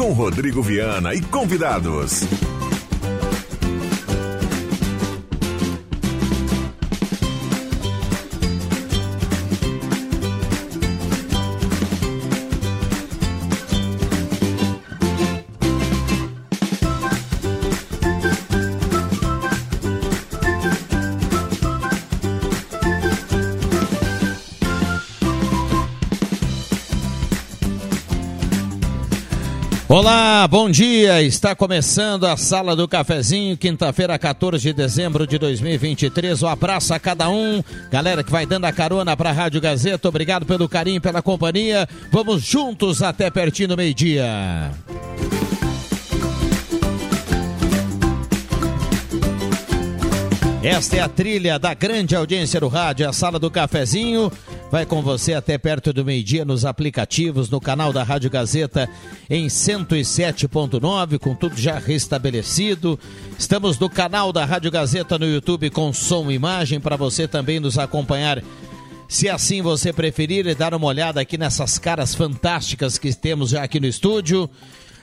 com Rodrigo Viana e convidados. Olá, bom dia. Está começando a Sala do Cafezinho, quinta-feira, 14 de dezembro de 2023. Um abraço a cada um. Galera que vai dando a carona para a Rádio Gazeta, obrigado pelo carinho, pela companhia. Vamos juntos até pertinho do meio-dia. Esta é a trilha da grande audiência do rádio, a Sala do Cafezinho. Vai com você até perto do meio-dia nos aplicativos, no canal da Rádio Gazeta em 107.9, com tudo já restabelecido. Estamos no canal da Rádio Gazeta no YouTube com som e imagem para você também nos acompanhar. Se assim você preferir, e dar uma olhada aqui nessas caras fantásticas que temos já aqui no estúdio.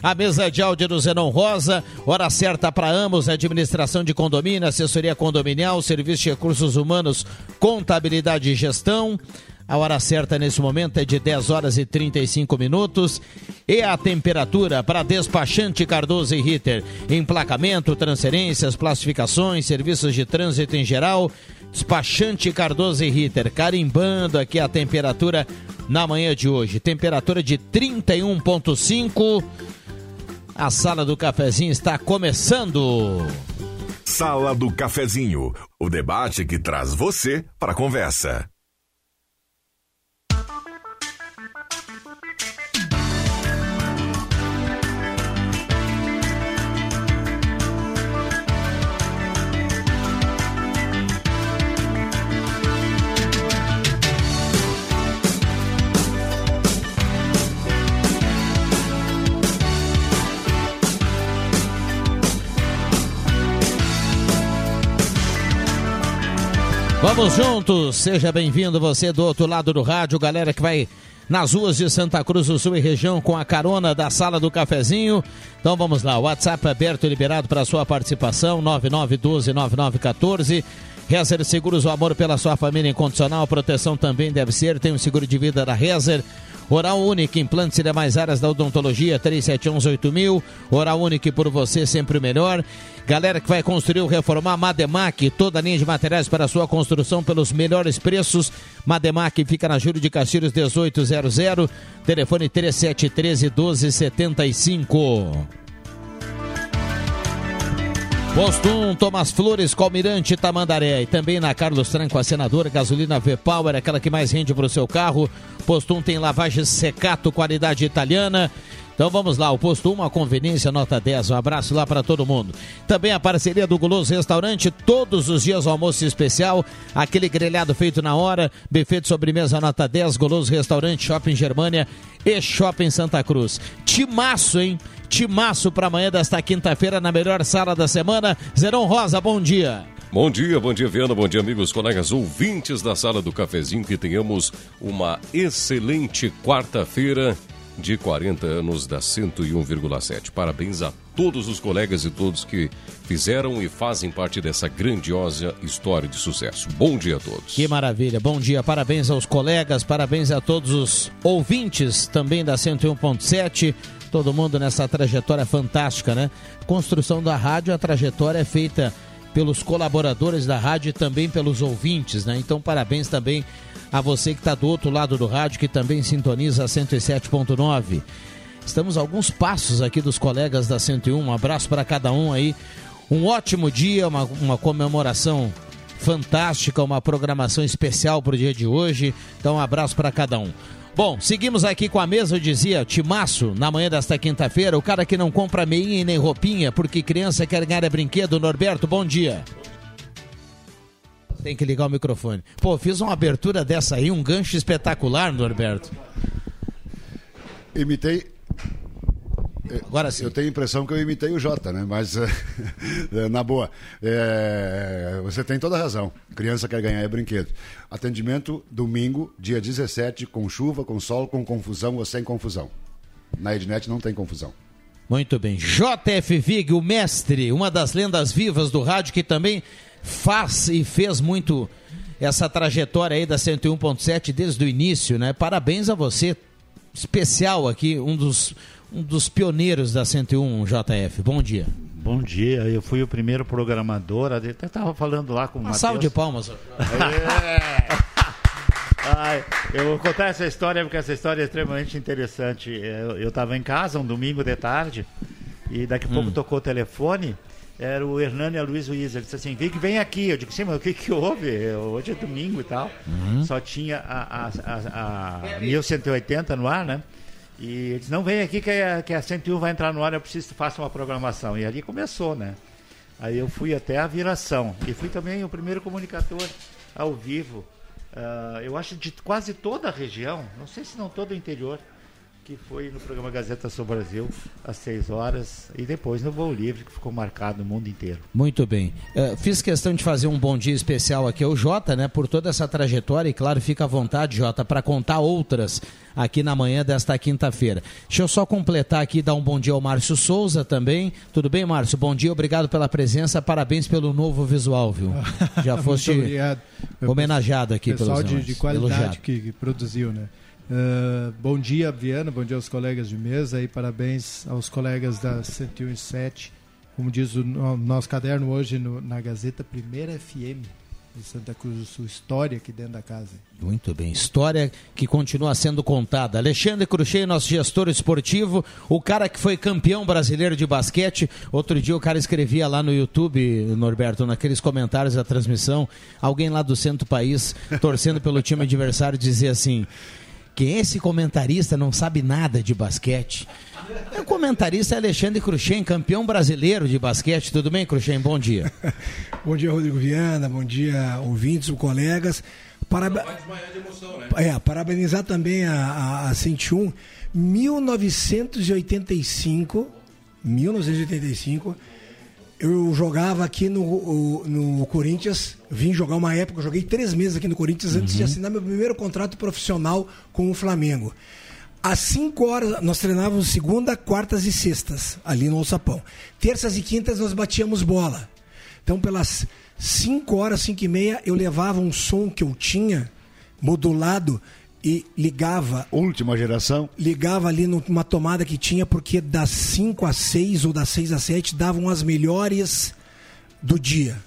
A mesa de áudio do Zenon Rosa, hora certa para ambos, administração de condomínio, assessoria condominial, serviço de recursos humanos, contabilidade e gestão. A hora certa nesse momento é de 10 horas e 35 minutos. E a temperatura para despachante Cardoso e Ritter. Emplacamento, transferências, classificações, serviços de trânsito em geral. Despachante Cardoso e Ritter, carimbando aqui a temperatura na manhã de hoje. Temperatura de 31,5. A sala do cafezinho está começando. Sala do Cafezinho, o debate que traz você para a conversa. Vamos juntos, seja bem-vindo você do outro lado do rádio, galera que vai nas ruas de Santa Cruz do Sul e região com a carona da sala do cafezinho. Então vamos lá, WhatsApp aberto e liberado para sua participação, 99129914. Rezer Seguros, o amor pela sua família incondicional, proteção também deve ser, tem um seguro de vida da Rezer. Oral Único, implantes e demais áreas da odontologia, 37118000. Oral Único por você, sempre o melhor. Galera que vai construir ou reformar, Mademac, toda a linha de materiais para sua construção pelos melhores preços. Mademac fica na Júlio de Castilhos 1800, telefone 3713 1275. Posto 1, Tomás Flores, Calmirante, Tamandaré. E também na Carlos Tranco, a senadora, gasolina V-Power, aquela que mais rende para o seu carro. Posto 1 tem lavagem secato, qualidade italiana. Então vamos lá, o posto 1, a conveniência, nota 10. Um abraço lá para todo mundo. Também a parceria do Guloso Restaurante, todos os dias o almoço especial, aquele grelhado feito na hora, buffet de sobremesa, nota 10, Guloso Restaurante, Shopping Germânia e Shopping Santa Cruz. Timaço, hein? Timaço para amanhã desta quinta-feira na melhor sala da semana. Zerão Rosa, bom dia. Bom dia, bom dia, Viana, bom dia, amigos, colegas ouvintes da sala do cafezinho. Que tenhamos uma excelente quarta-feira de 40 anos da 101,7. Parabéns a todos os colegas e todos que fizeram e fazem parte dessa grandiosa história de sucesso. Bom dia a todos. Que maravilha, bom dia, parabéns aos colegas, parabéns a todos os ouvintes também da 101.7 todo mundo nessa trajetória fantástica, né? Construção da rádio, a trajetória é feita pelos colaboradores da rádio e também pelos ouvintes, né? Então, parabéns também a você que está do outro lado do rádio, que também sintoniza a 107.9. Estamos a alguns passos aqui dos colegas da 101. Um abraço para cada um aí. Um ótimo dia, uma, uma comemoração fantástica, uma programação especial para o dia de hoje. Então, um abraço para cada um. Bom, seguimos aqui com a mesa, eu dizia, Timaço, na manhã desta quinta-feira, o cara que não compra meinha e nem roupinha, porque criança quer ganhar é brinquedo. Norberto, bom dia. Tem que ligar o microfone. Pô, fiz uma abertura dessa aí, um gancho espetacular, Norberto. Imitei Agora sim. Eu tenho a impressão que eu imitei o Jota, né? Mas, na boa, é, você tem toda a razão. Criança quer ganhar é brinquedo. Atendimento domingo, dia 17, com chuva, com sol, com confusão ou sem confusão. Na Ednet não tem confusão. Muito bem. JF Vig, o mestre, uma das lendas vivas do rádio que também faz e fez muito essa trajetória aí da 101.7 desde o início, né? Parabéns a você, especial aqui, um dos, um dos pioneiros da 101 JF. Bom dia. Bom dia, eu fui o primeiro programador, até estava falando lá com o Matheus. Salve de palmas. É. Ai, eu vou contar essa história porque essa história é extremamente interessante. Eu estava em casa um domingo de tarde e daqui a pouco hum. tocou o telefone. Era o Hernani Luiz Luiz. Ele disse assim: Vic, vem aqui. Eu digo, sim, mas o que, que houve? Hoje é domingo e tal. Uhum. Só tinha a, a, a, a 1180 no ar, né? E ele disse: não, vem aqui que a, que a 101 vai entrar no ar. Eu preciso que faça uma programação. E ali começou, né? Aí eu fui até a viração. E fui também o primeiro comunicador ao vivo Uh, eu acho de quase toda a região, não sei se não todo o interior, que foi no programa Gazeta Sul Brasil, às 6 horas, e depois no Voo Livre, que ficou marcado no mundo inteiro. Muito bem. Uh, fiz questão de fazer um bom dia especial aqui ao Jota, né, por toda essa trajetória, e claro, fica à vontade, Jota, para contar outras aqui na manhã desta quinta-feira. Deixa eu só completar aqui, dar um bom dia ao Márcio Souza também. Tudo bem, Márcio? Bom dia, obrigado pela presença, parabéns pelo novo visual, viu? Já foste homenageado aqui pelo pessoal de, de qualidade que, que produziu, né? Uh, bom dia, Viana, bom dia aos colegas de mesa e parabéns aos colegas da 101.7. Como diz o nosso caderno hoje no, na Gazeta, Primeira FM de Santa Cruz do Sul. História aqui dentro da casa. Muito bem, história que continua sendo contada. Alexandre Cruxei, nosso gestor esportivo, o cara que foi campeão brasileiro de basquete. Outro dia o cara escrevia lá no YouTube, Norberto, naqueles comentários da transmissão, alguém lá do centro do país, torcendo pelo time adversário, dizia assim que esse comentarista não sabe nada de basquete. O comentarista é Alexandre Cruxem, campeão brasileiro de basquete. Tudo bem, Cruxem? Bom dia. bom dia, Rodrigo Viana. Bom dia, ouvintes, colegas. Parab... Emoção, né? é, parabenizar também a, a, a 101. 1985, 1985 eu jogava aqui no, no Corinthians, vim jogar uma época, joguei três meses aqui no Corinthians antes de uhum. assinar meu primeiro contrato profissional com o Flamengo. Às 5 horas, nós treinávamos segunda, quartas e sextas, ali no Alçapão. Terças e quintas nós batíamos bola. Então, pelas 5 horas, 5 e meia, eu levava um som que eu tinha, modulado, e ligava. Última geração? Ligava ali numa tomada que tinha, porque das 5 às 6 ou das 6 às 7 davam as melhores do dia.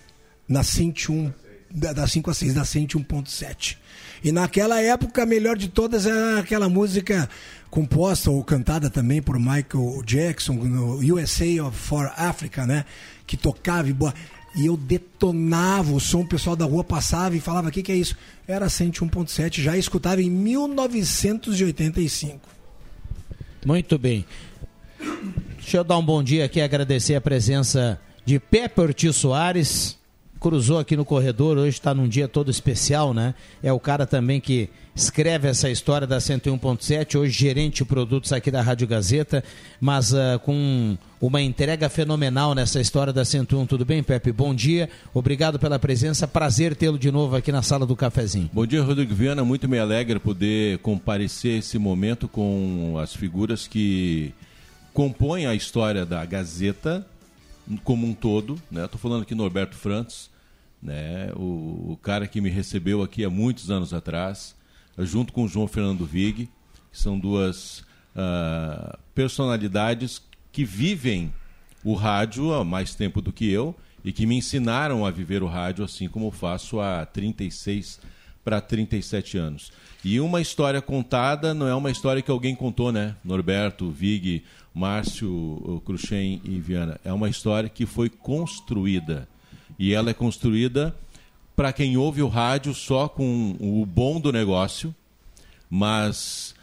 Na 101, das 5 às 6, da 101.7. E naquela época, a melhor de todas era aquela música composta ou cantada também por Michael Jackson, no USA for Africa, né? Que tocava e boa e eu detonava o som, o pessoal da rua passava e falava: o que, que é isso? Era 101.7, já escutava em 1985. Muito bem. Deixa eu dar um bom dia aqui agradecer a presença de Pepe Ortiz Soares, cruzou aqui no corredor, hoje está num dia todo especial, né? É o cara também que escreve essa história da 101.7, hoje gerente de produtos aqui da Rádio Gazeta, mas uh, com uma entrega fenomenal nessa história da 101. Tudo bem, Pepe? Bom dia, obrigado pela presença, prazer tê-lo de novo aqui na sala do cafezinho. Bom dia, Rodrigo Viana, muito me alegra poder comparecer esse momento com as figuras que compõem a história da Gazeta como um todo, né? Estou falando aqui Norberto Frantos, né? O, o, cara que me recebeu aqui há muitos anos atrás, junto com o João Fernando Vig, que são duas uh, personalidades que vivem o rádio há mais tempo do que eu e que me ensinaram a viver o rádio assim como faço há 36 para 37 anos. E uma história contada não é uma história que alguém contou, né? Norberto, Vig, Márcio, Cruxem e Viana. É uma história que foi construída e ela é construída para quem ouve o rádio só com o bom do negócio, mas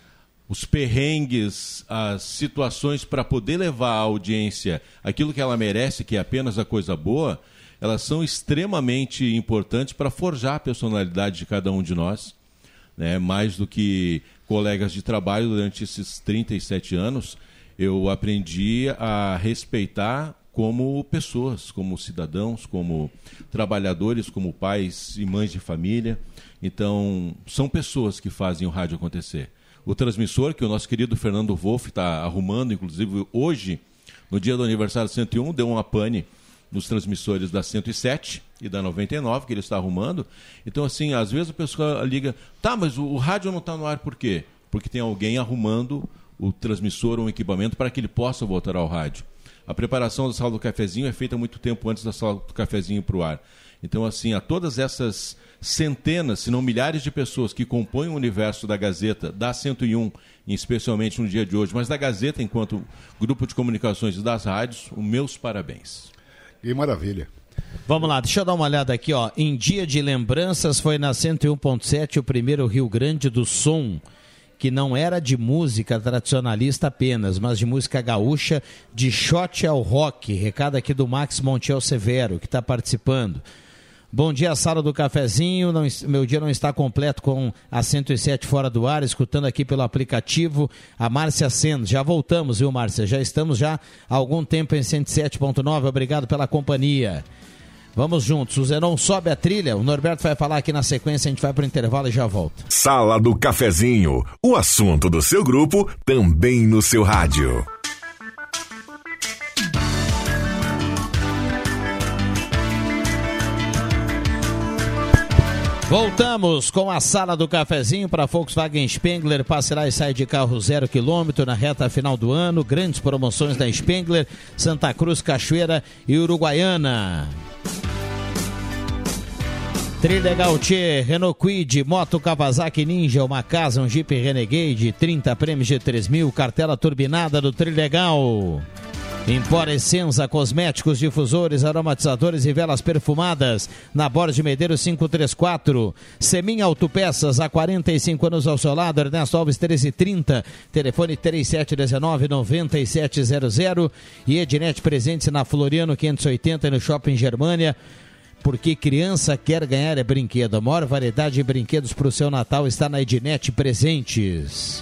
os perrengues, as situações para poder levar a audiência aquilo que ela merece, que é apenas a coisa boa, elas são extremamente importantes para forjar a personalidade de cada um de nós. Né? Mais do que colegas de trabalho durante esses 37 anos, eu aprendi a respeitar como pessoas, como cidadãos, como trabalhadores, como pais e mães de família. Então, são pessoas que fazem o rádio acontecer. O transmissor, que o nosso querido Fernando Wolff está arrumando, inclusive hoje, No dia do aniversário 101, deu uma pane nos transmissores da 107 e da 99, que ele está arrumando. Então, assim, às vezes a pessoa liga, tá, mas o, o rádio não está no ar por quê? Porque tem alguém arrumando o transmissor ou um equipamento para que ele possa voltar ao rádio. A preparação da sala do cafezinho é feita muito tempo antes da sala do cafezinho para o ar. Então, assim, a todas essas centenas, se não milhares de pessoas que compõem o universo da Gazeta, da 101, especialmente no dia de hoje, mas da Gazeta enquanto grupo de comunicações das rádios, os meus parabéns. Que maravilha. Vamos lá, deixa eu dar uma olhada aqui, ó. Em dia de lembranças foi na 101.7 o primeiro Rio Grande do Som, que não era de música tradicionalista apenas, mas de música gaúcha, de shot ao rock. Recado aqui do Max Montiel Severo, que está participando. Bom dia, sala do cafezinho. Não, meu dia não está completo com a 107 fora do ar, escutando aqui pelo aplicativo a Márcia Sendo. Já voltamos, viu, Márcia? Já estamos já há algum tempo em 107.9. Obrigado pela companhia. Vamos juntos. O Zenon sobe a trilha. O Norberto vai falar aqui na sequência. A gente vai para o intervalo e já volta. Sala do cafezinho. O assunto do seu grupo também no seu rádio. Voltamos com a sala do cafezinho para Volkswagen Spengler. Passará e sai de carro zero quilômetro na reta final do ano. Grandes promoções da Spengler, Santa Cruz, Cachoeira e Uruguaiana. Trilegal T, Renault Quid, Moto Kawasaki Ninja, uma casa, um Jeep Renegade, 30 prêmios de 3 mil, cartela turbinada do Trilegal. Empor Essenza, cosméticos, difusores, aromatizadores e velas perfumadas. Na Borges de Medeiros 534. Semin Autopeças, há 45 anos ao seu lado. Ernesto Alves 1330. Telefone 3719-9700. E Ednet presente na Floriano 580 no Shopping Germania porque criança quer ganhar é brinquedo. A maior variedade de brinquedos para o seu Natal está na Ednet Presentes.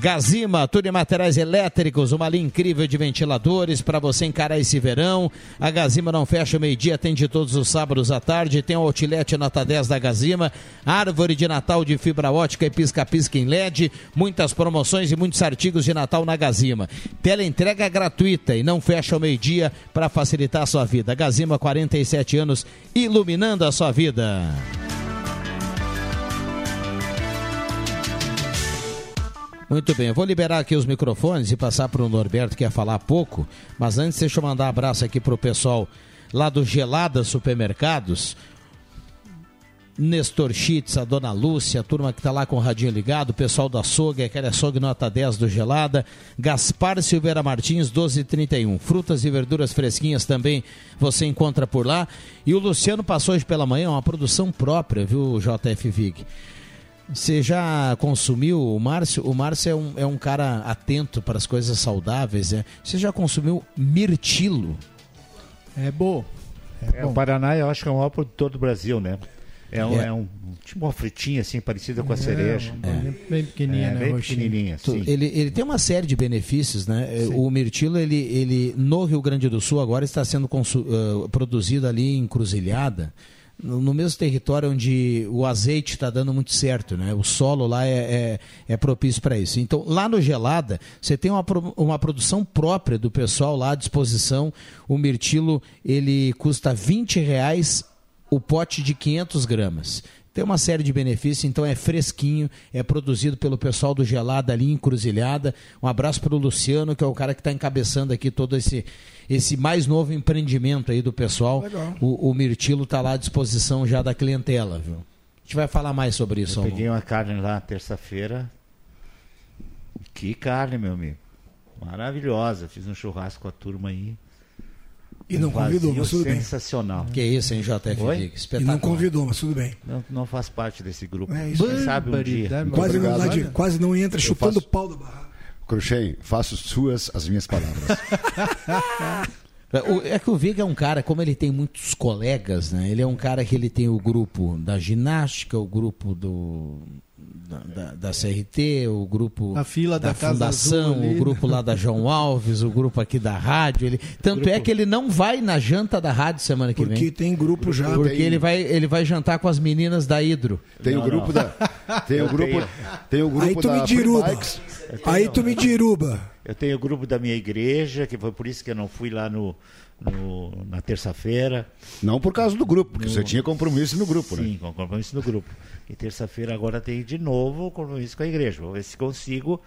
Gazima, tudo em materiais elétricos, uma linha incrível de ventiladores para você encarar esse verão. A Gazima não fecha meio-dia, atende todos os sábados à tarde. Tem o outlet nota 10 da Gazima, árvore de Natal de fibra ótica e pisca-pisca em LED, muitas promoções e muitos artigos de Natal na Gazima. Tela entrega gratuita e não fecha ao meio-dia para facilitar a sua vida. Gazima, 47 anos, iluminando a sua vida. Muito bem, eu vou liberar aqui os microfones e passar para o Norberto que ia falar pouco, mas antes deixa eu mandar um abraço aqui para o pessoal lá do Gelada Supermercados, Nestor Schitz, a Dona Lúcia, a turma que está lá com o radinho ligado, o pessoal da açougue, aquele açougue nota 10 do Gelada, Gaspar Silveira Martins, 1231. Frutas e verduras fresquinhas também você encontra por lá. E o Luciano passou hoje pela manhã, uma produção própria, viu, JF Vig? Você já consumiu o Márcio? O Márcio é um, é um cara atento para as coisas saudáveis. Né? Você já consumiu mirtilo? É bom. É, é o Paraná, eu acho que é o maior produtor do Brasil, né? É, um, é. é um tipo uma fritinha assim, parecida com a é, cereja. É. Bem pequenininha, é, né? Bem pequenininha, sim. Ele, ele tem uma série de benefícios, né? Sim. O mirtilo, ele, ele no Rio Grande do Sul agora está sendo uh, produzido ali em Cruzilhada no mesmo território onde o azeite está dando muito certo, né? O solo lá é, é, é propício para isso. Então, lá no Gelada, você tem uma, uma produção própria do pessoal lá à disposição. O mirtilo, ele custa 20 reais o pote de 500 gramas. Tem uma série de benefícios, então é fresquinho, é produzido pelo pessoal do Gelada ali, encruzilhada. Um abraço para o Luciano, que é o cara que está encabeçando aqui todo esse, esse mais novo empreendimento aí do pessoal. O, o Mirtilo está lá à disposição já da clientela, viu? A gente vai falar mais sobre isso. Eu peguei uma carne lá terça-feira. Que carne, meu amigo. Maravilhosa. Fiz um churrasco com a turma aí. E não convidou, mas tudo bem. Sensacional. Que isso, hein, JF? E não convidou, mas tudo bem. Não, não faz parte desse grupo. É isso. Quem sabe um dia. Quase não, quase não entra eu chupando o pau do barraco. Crochê, faço suas as minhas palavras. É que o Viga é um cara, como ele tem muitos colegas, né? Ele é um cara que ele tem o grupo da ginástica, o grupo do da, da, CRT, o grupo a fila da, da Fundação, o grupo lá da João Alves, o grupo aqui da rádio. Ele, tanto grupo... é que ele não vai na janta da rádio semana que Porque vem. Porque tem grupo já. Porque tem... ele, vai, ele vai jantar com as meninas da Hidro. Tem não, o grupo não. da. Tem o grupo, tem o grupo Aí tu da me diruba. Aí tu me diruba. Eu tenho o grupo da minha igreja, que foi por isso que eu não fui lá no, no na terça-feira. Não por causa do grupo, porque No- você tinha compromisso no grupo, Sim, né? com compromisso no grupo. E terça-feira agora tem de novo compromisso com a igreja. Vou ver se consigo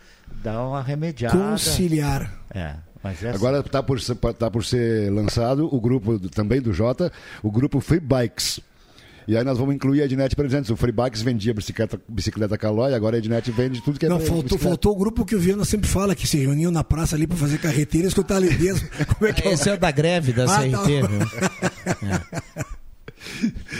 dar uma remediada. Conciliar. É, mas é Agora está por, ser- tá por ser lançado o grupo do- também do Jota, o grupo Free Bikes. E aí nós vamos incluir a Ednet Presentes. O Free Bikes vendia bicicleta, bicicleta Calói, agora a Ednet vende tudo que é Não, faltou, bicicleta. faltou o grupo que o Viana sempre fala, que se reuniam na praça ali pra fazer carreteira e escutar ali mesmo. Como é que é? Esse é o da greve da Ah, tá. CRT, viu? É.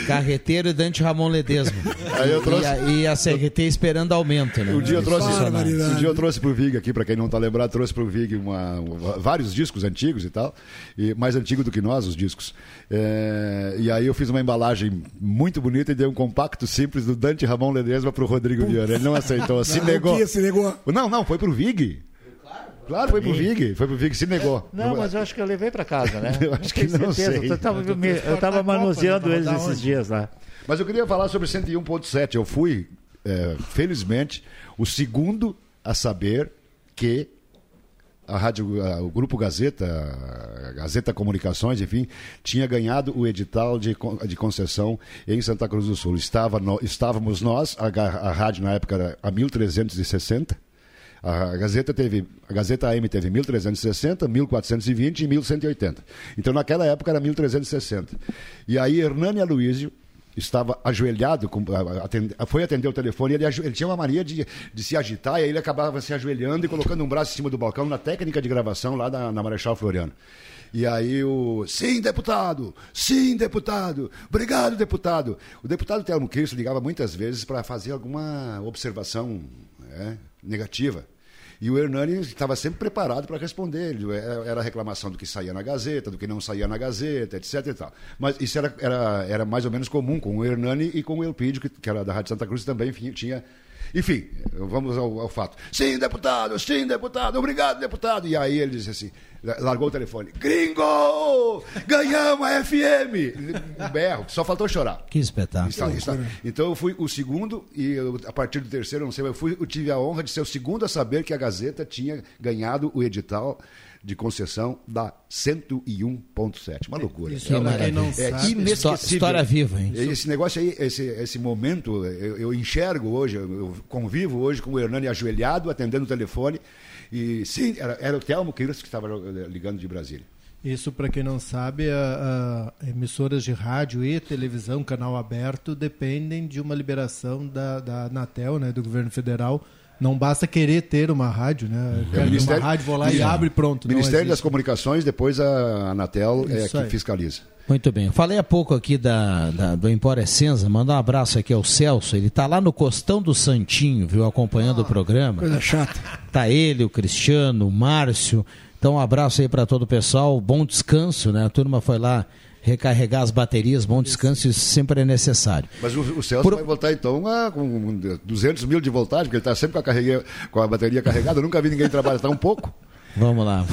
Carreteiro e Dante Ramon Ledesma. Aí eu trouxe- E, a, e a CRT esperando aumento, né? Um dia eu trouxe, um dia eu trouxe pro Vig aqui, para quem não tá lembrado, trouxe pro Vig uma, vários discos antigos e tal, e mais antigo do que nós os discos. É, e aí eu fiz uma embalagem muito bonita e dei um compacto simples do Dante Ramon Ledesma pro Rodrigo Viana. Ele não aceitou, se Não, negou. o que se negou? Não, não, foi pro Vig. Claro, foi pro Vig, foi pro Vig, se negou. Não, mas eu acho que eu levei para casa, né? Eu acho que não certeza. sei. Eu tava, Eu me- eu tava manuseando né? Vai eles esses onde? dias lá. Mas eu queria falar sobre 101.7. Eu fui, é, felizmente, o segundo a saber que a rádio, a- o Grupo Gazeta, a Gazeta Comunicações, enfim, tinha ganhado o edital de, de concessão em Santa Cruz do Sul. Estava no- estávamos nós, a, a rádio na época era a 1360. A Gazeta teve, a Gazeta AM teve 1360, 1420 e 1180. Então naquela época era 1360. E aí Hernani Aloysio estava ajoelhado, foi atender o telefone, ele, ele tinha uma mania de, de se agitar, e aí ele acabava se ajoelhando e colocando um braço em cima do balcão na técnica de gravação lá na, na Marechal Floriano. E aí o. Sim, deputado! Sim, deputado! Obrigado, deputado! O deputado Telmo Cristo ligava muitas vezes para fazer alguma observação né, negativa. E o Hernani estava sempre preparado para responder. Ele- Era, era reclamação do que saía na Gazeta, do que não saía na Gazeta, etc. E tal. Mas isso era, era, era mais ou menos comum com o Hernani e com o Elpidio, que, que era da Rádio Santa Cruz, também tinha. Enfim, vamos ao, ao fato. Sim, deputado, sim, deputado, obrigado, deputado. E aí ele disse assim, largou o telefone. Gringo! Ganhamos a FM! Um berro, só faltou chorar. Que espetáculo. Está- está- Então eu fui o segundo e eu, a partir do terceiro, não sei, eu, fui, eu tive a honra de ser o segundo a saber que a Gazeta tinha ganhado o edital de concessão da 101.7. Uma loucura. Isso, pra quem não é inesquecível. História viva, hein? Esse negócio aí, esse, esse momento, eu, eu enxergo hoje, eu, convivo hoje com o Hernani ajoelhado, atendendo o telefone. E sim, era, era o Telmo Quiros que estava ligando de Brasília. Isso, para quem não sabe, a, a emissoras de rádio e televisão, canal aberto, dependem de uma liberação da, da Anatel, né, do governo federal. Não basta querer ter uma rádio, né? Eu quero uma rádio, vou lá e abre e pronto. Ministério das. Comunicações, depois a Anatel é Isso que fiscaliza. Muito bem. Eu falei há pouco aqui da, da- do Empório Essenza. Mandar um abraço aqui ao Celso. Ele tá lá no Costão do Santinho, viu? Acompanhando o programa. Coisa chata. Tá ele, o Cristiano, o Márcio. Então, um abraço aí para todo o pessoal. Bom descanso, né? A turma foi lá recarregar as baterias. Bom descanso, isso sempre é necessário. Mas o, o Celso Por- vai voltar então a, com 200 mil de voltagem, porque ele está sempre com a, carregue- com a bateria carregada. Eu nunca vi ninguém trabalhar tão pouco. Vamos lá.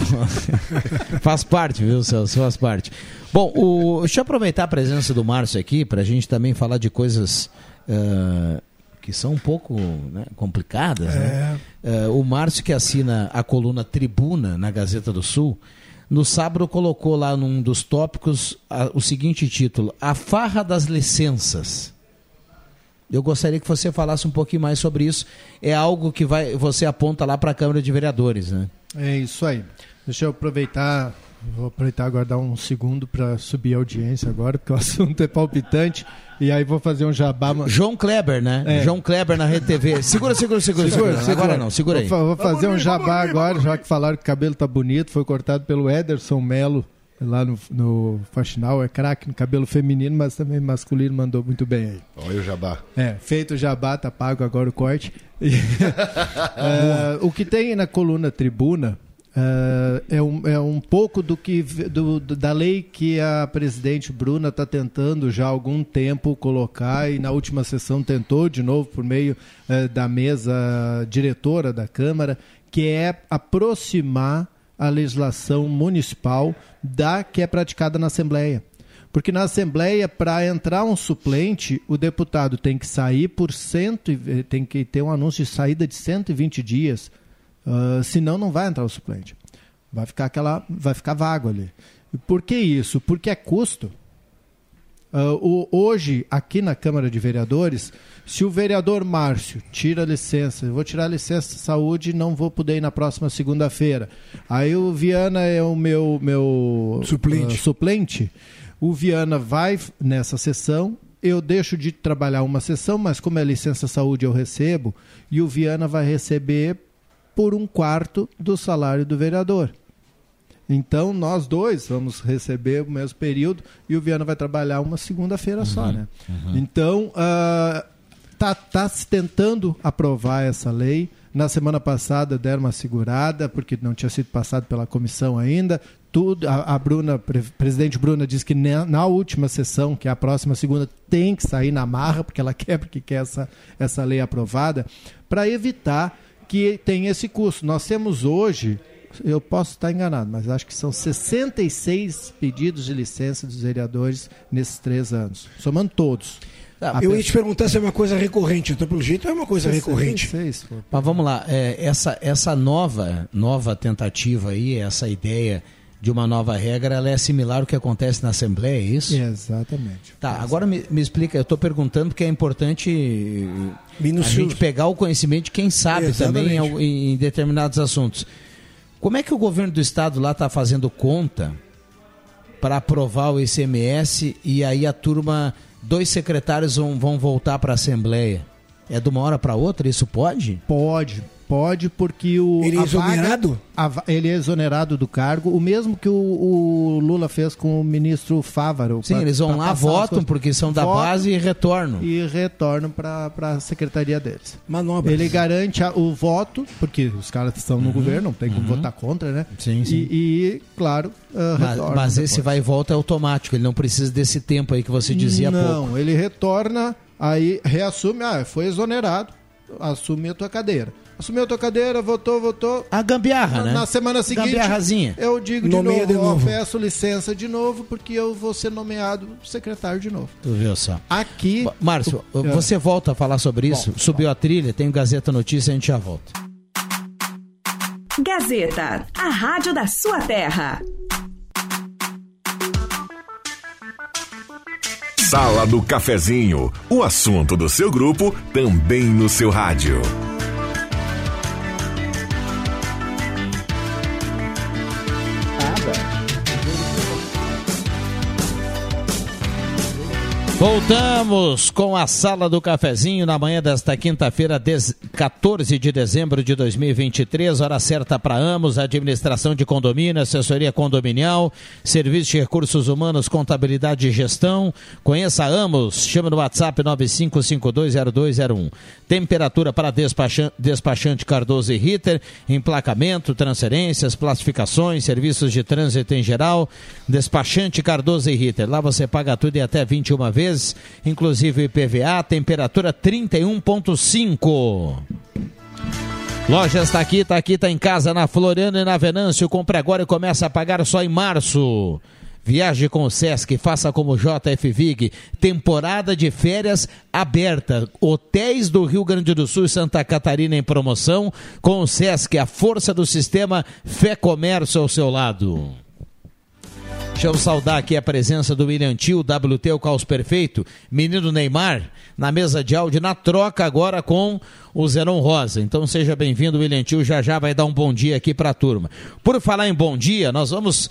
faz parte, viu, Celso? Faz parte. Bom, o... deixa eu aproveitar a presença do Márcio aqui para a gente também falar de coisas ah, que são um pouco né, complicadas. Né? Ah, o Márcio, que assina a coluna Tribuna na Gazeta do Sul, no sábado colocou lá num dos tópicos ah, o seguinte título: A Farra das Licenças. Eu gostaria que você falasse um pouquinho mais sobre isso. É algo que vai, você aponta lá para a Câmara de Vereadores, né? É isso aí. Deixa eu aproveitar, vou aproveitar agora dar um segundo para subir a audiência agora, porque o assunto é palpitante. E aí vou fazer um jabá. João Kleber, né? É. João Kleber na Rede TV. Segura, segura, segura, segura. Agora não, segura aí. Vou, vou fazer um jabá agora, já que falaram que o cabelo tá bonito, foi cortado pelo Ederson Melo lá no, no Faxinal, é craque no cabelo feminino, mas também masculino, mandou muito bem aí. Olha o jabá. É, feito o jabá, tá pago agora o corte. É, o que tem na coluna Tribuna é, é um, é um pouco do que do- da lei que a presidente Bruna está tentando já há algum tempo colocar e na última sessão tentou de novo por meio é, da mesa diretora da Câmara, que é aproximar a legislação municipal da que é praticada na Assembleia. Porque na Assembleia, para entrar um suplente, o deputado tem que sair por cento, e- tem que ter um anúncio de saída de 120 dias Uh, senão não vai entrar o suplente. Vai ficar aquela, vai ficar vago ali. E por que isso? Porque é custo. Uh, o, hoje, aqui na Câmara de Vereadores, se o vereador Márcio tira licença, eu vou tirar licença de saúde e não vou poder ir na próxima segunda-feira. Aí o Viana é o meu, meu suplente. Uh, suplente. O Viana vai nessa sessão, eu deixo de trabalhar uma sessão, mas como é licença saúde eu recebo, e o Viana vai receber por um quarto do salário do vereador. Então, nós dois vamos receber o mesmo período e o Viana vai trabalhar uma segunda-feira uhum, só, né? Uhum. Então, uh, tá, tá se tentando aprovar essa lei. Na semana passada deram uma segurada, porque não tinha sido passado pela comissão ainda. Tudo, a, a Bruna, pre, presidente Bruna, disse que na, na, última sessão, que é a próxima segunda, tem que sair na marra, porque ela quer, porque quer essa, essa lei aprovada, para evitar que tenha esse custo. Nós temos hoje eu posso estar enganado, mas acho que são 66 pedidos de licença dos vereadores nesses três anos, somando todos. Ah, eu ia te perguntar se é uma coisa recorrente, então pelo jeito é uma coisa 66, recorrente. Mas vamos lá, é, essa, essa nova, nova tentativa aí, essa ideia de uma nova regra, ela é similar ao que acontece na Assembleia, é isso? Exatamente. Tá, agora me, me explica, eu estou perguntando porque é importante Minucioso. a gente pegar o conhecimento de quem sabe Exatamente. também em, em determinados assuntos. Como é que o governo do estado lá está fazendo conta para aprovar o ICMS e aí a turma, dois secretários vão, vão voltar para a Assembleia? É de uma hora para outra? Isso pode? Pode, Pode, porque o. Ele é exonerado? Vaga, a, ele é exonerado do cargo, o mesmo que o, o Lula fez com o ministro Fávaro. Sim, pra, eles vão lá, votam, porque são da base e retornam. E retornam para a secretaria deles. Manobras. Ele garante a, o voto, porque os caras estão no uhum, governo, não tem como uhum. votar contra, né? Sim, sim. E, e claro, uh, mas, mas esse vai e volta é automático, ele não precisa desse tempo aí que você dizia não, há pouco. Não, ele retorna, aí reassume, ah, foi exonerado, assume a tua cadeira assumiu a tua cadeira, votou, votou. A gambiarra, na, né? Na semana seguinte, Gambiarrazinha. eu digo de novo, de novo, eu peço licença de novo, porque eu vou ser nomeado secretário de novo. Tu viu só. Aqui... Márcio, tu... você volta a falar sobre isso? Bom, Subiu bom. a trilha, tem Gazeta Notícia, a gente já volta. Gazeta, a rádio da sua terra. Sala do Cafezinho, o assunto do seu grupo também no seu rádio. Voltamos com a Sala do Cafezinho na manhã desta quinta-feira, 14 de dezembro de 2023, hora certa para Amos, administração de condomínio, assessoria condominial, serviço de recursos humanos, contabilidade e gestão. Conheça Amos, chama no WhatsApp 95520201. Temperatura para despachante, Cardoso e Ritter, emplacamento, transferências, classificações, serviços de trânsito em geral, despachante Cardoso e Ritter. Lá você paga tudo e até 21 vezes inclusive IPVA, temperatura 31,5. Loja está aqui, está aqui, está em casa, na Floriano e na Venâncio. Compre agora e começa a pagar só em março. Viaje com o Sesc, faça como JF Vig. Temporada de férias aberta. Hotéis do Rio Grande do Sul e Santa Catarina em promoção. Com o Sesc, a força do sistema Fé Comércio ao seu lado. Deixa eu saudar aqui a presença do William Tio, WT, o Caos Perfeito, menino Neymar, na mesa de áudio, na troca agora com o Zeron Rosa. Então seja bem-vindo, William Tio, já já vai dar um bom dia aqui para a turma. Por falar em bom dia, nós vamos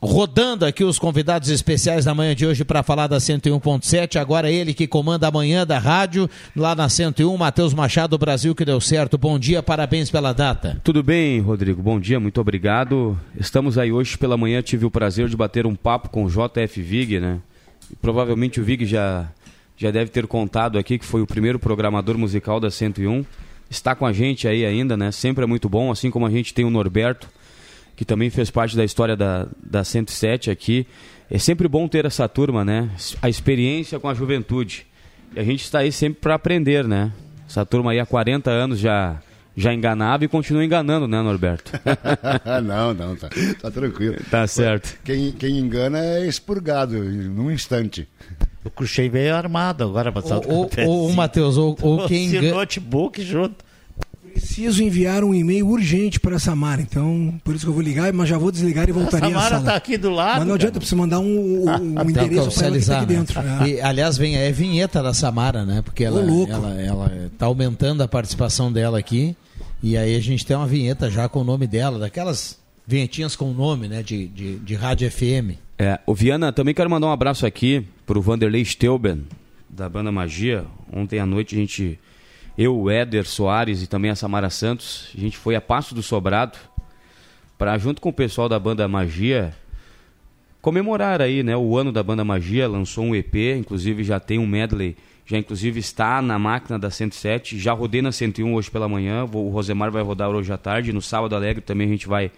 rodando aqui os convidados especiais da manhã de hoje para falar da 101.7. Agora ele que comanda a manhã da rádio lá na 101, Matheus Machado, Brasil que deu certo. Bom dia, parabéns pela data. Tudo bem, Rodrigo. Bom dia, muito obrigado. Estamos aí hoje pela manhã, tive o prazer de bater um papo com o JF Vig, né? E provavelmente o Vig já já deve ter contado aqui que foi o primeiro programador musical da 101. Está com a gente aí ainda, né? Sempre é muito bom, assim como a gente tem o Norberto que também fez parte da história da, da 107 aqui. É sempre bom ter essa turma, né? A experiência com a juventude. E a gente está aí sempre para aprender, né? Essa turma aí há 40 anos já já enganava e continua enganando, né, Norberto? não, não, tá, tá tranquilo. Tá certo. Quem, quem engana é expurgado num instante. O Cruxem veio armado agora para O, o, o Matheus, o, o quem engana... notebook junto. Preciso enviar um e-mail urgente para a Samara, então por isso que eu vou ligar, mas já vou desligar e voltaria a Samara à sala. tá aqui do lado. Mas não adianta, eu preciso mandar um, um, um endereço para ela que tá aqui né? dentro. É. E, aliás, vem é vinheta da Samara, né? Porque ela, Ô, louco. ela, ela tá aumentando a participação dela aqui. E aí a gente tem uma vinheta já com o nome dela, daquelas vinhetinhas com nome, né? De, de, de rádio FM. É, o Viana, também quero mandar um abraço aqui pro Vanderlei Steuben, da banda Magia. Ontem à noite a gente, eu, o Éder Soares e também a Samara Santos, a gente foi a Passo do Sobrado para junto com o pessoal da banda Magia comemorar aí, né, o ano da banda Magia, lançou um EP, inclusive já tem um medley, já inclusive está na máquina da 107, já rodei na 101 hoje pela manhã, o Rosemar vai rodar hoje à tarde, no sábado alegre também a gente vai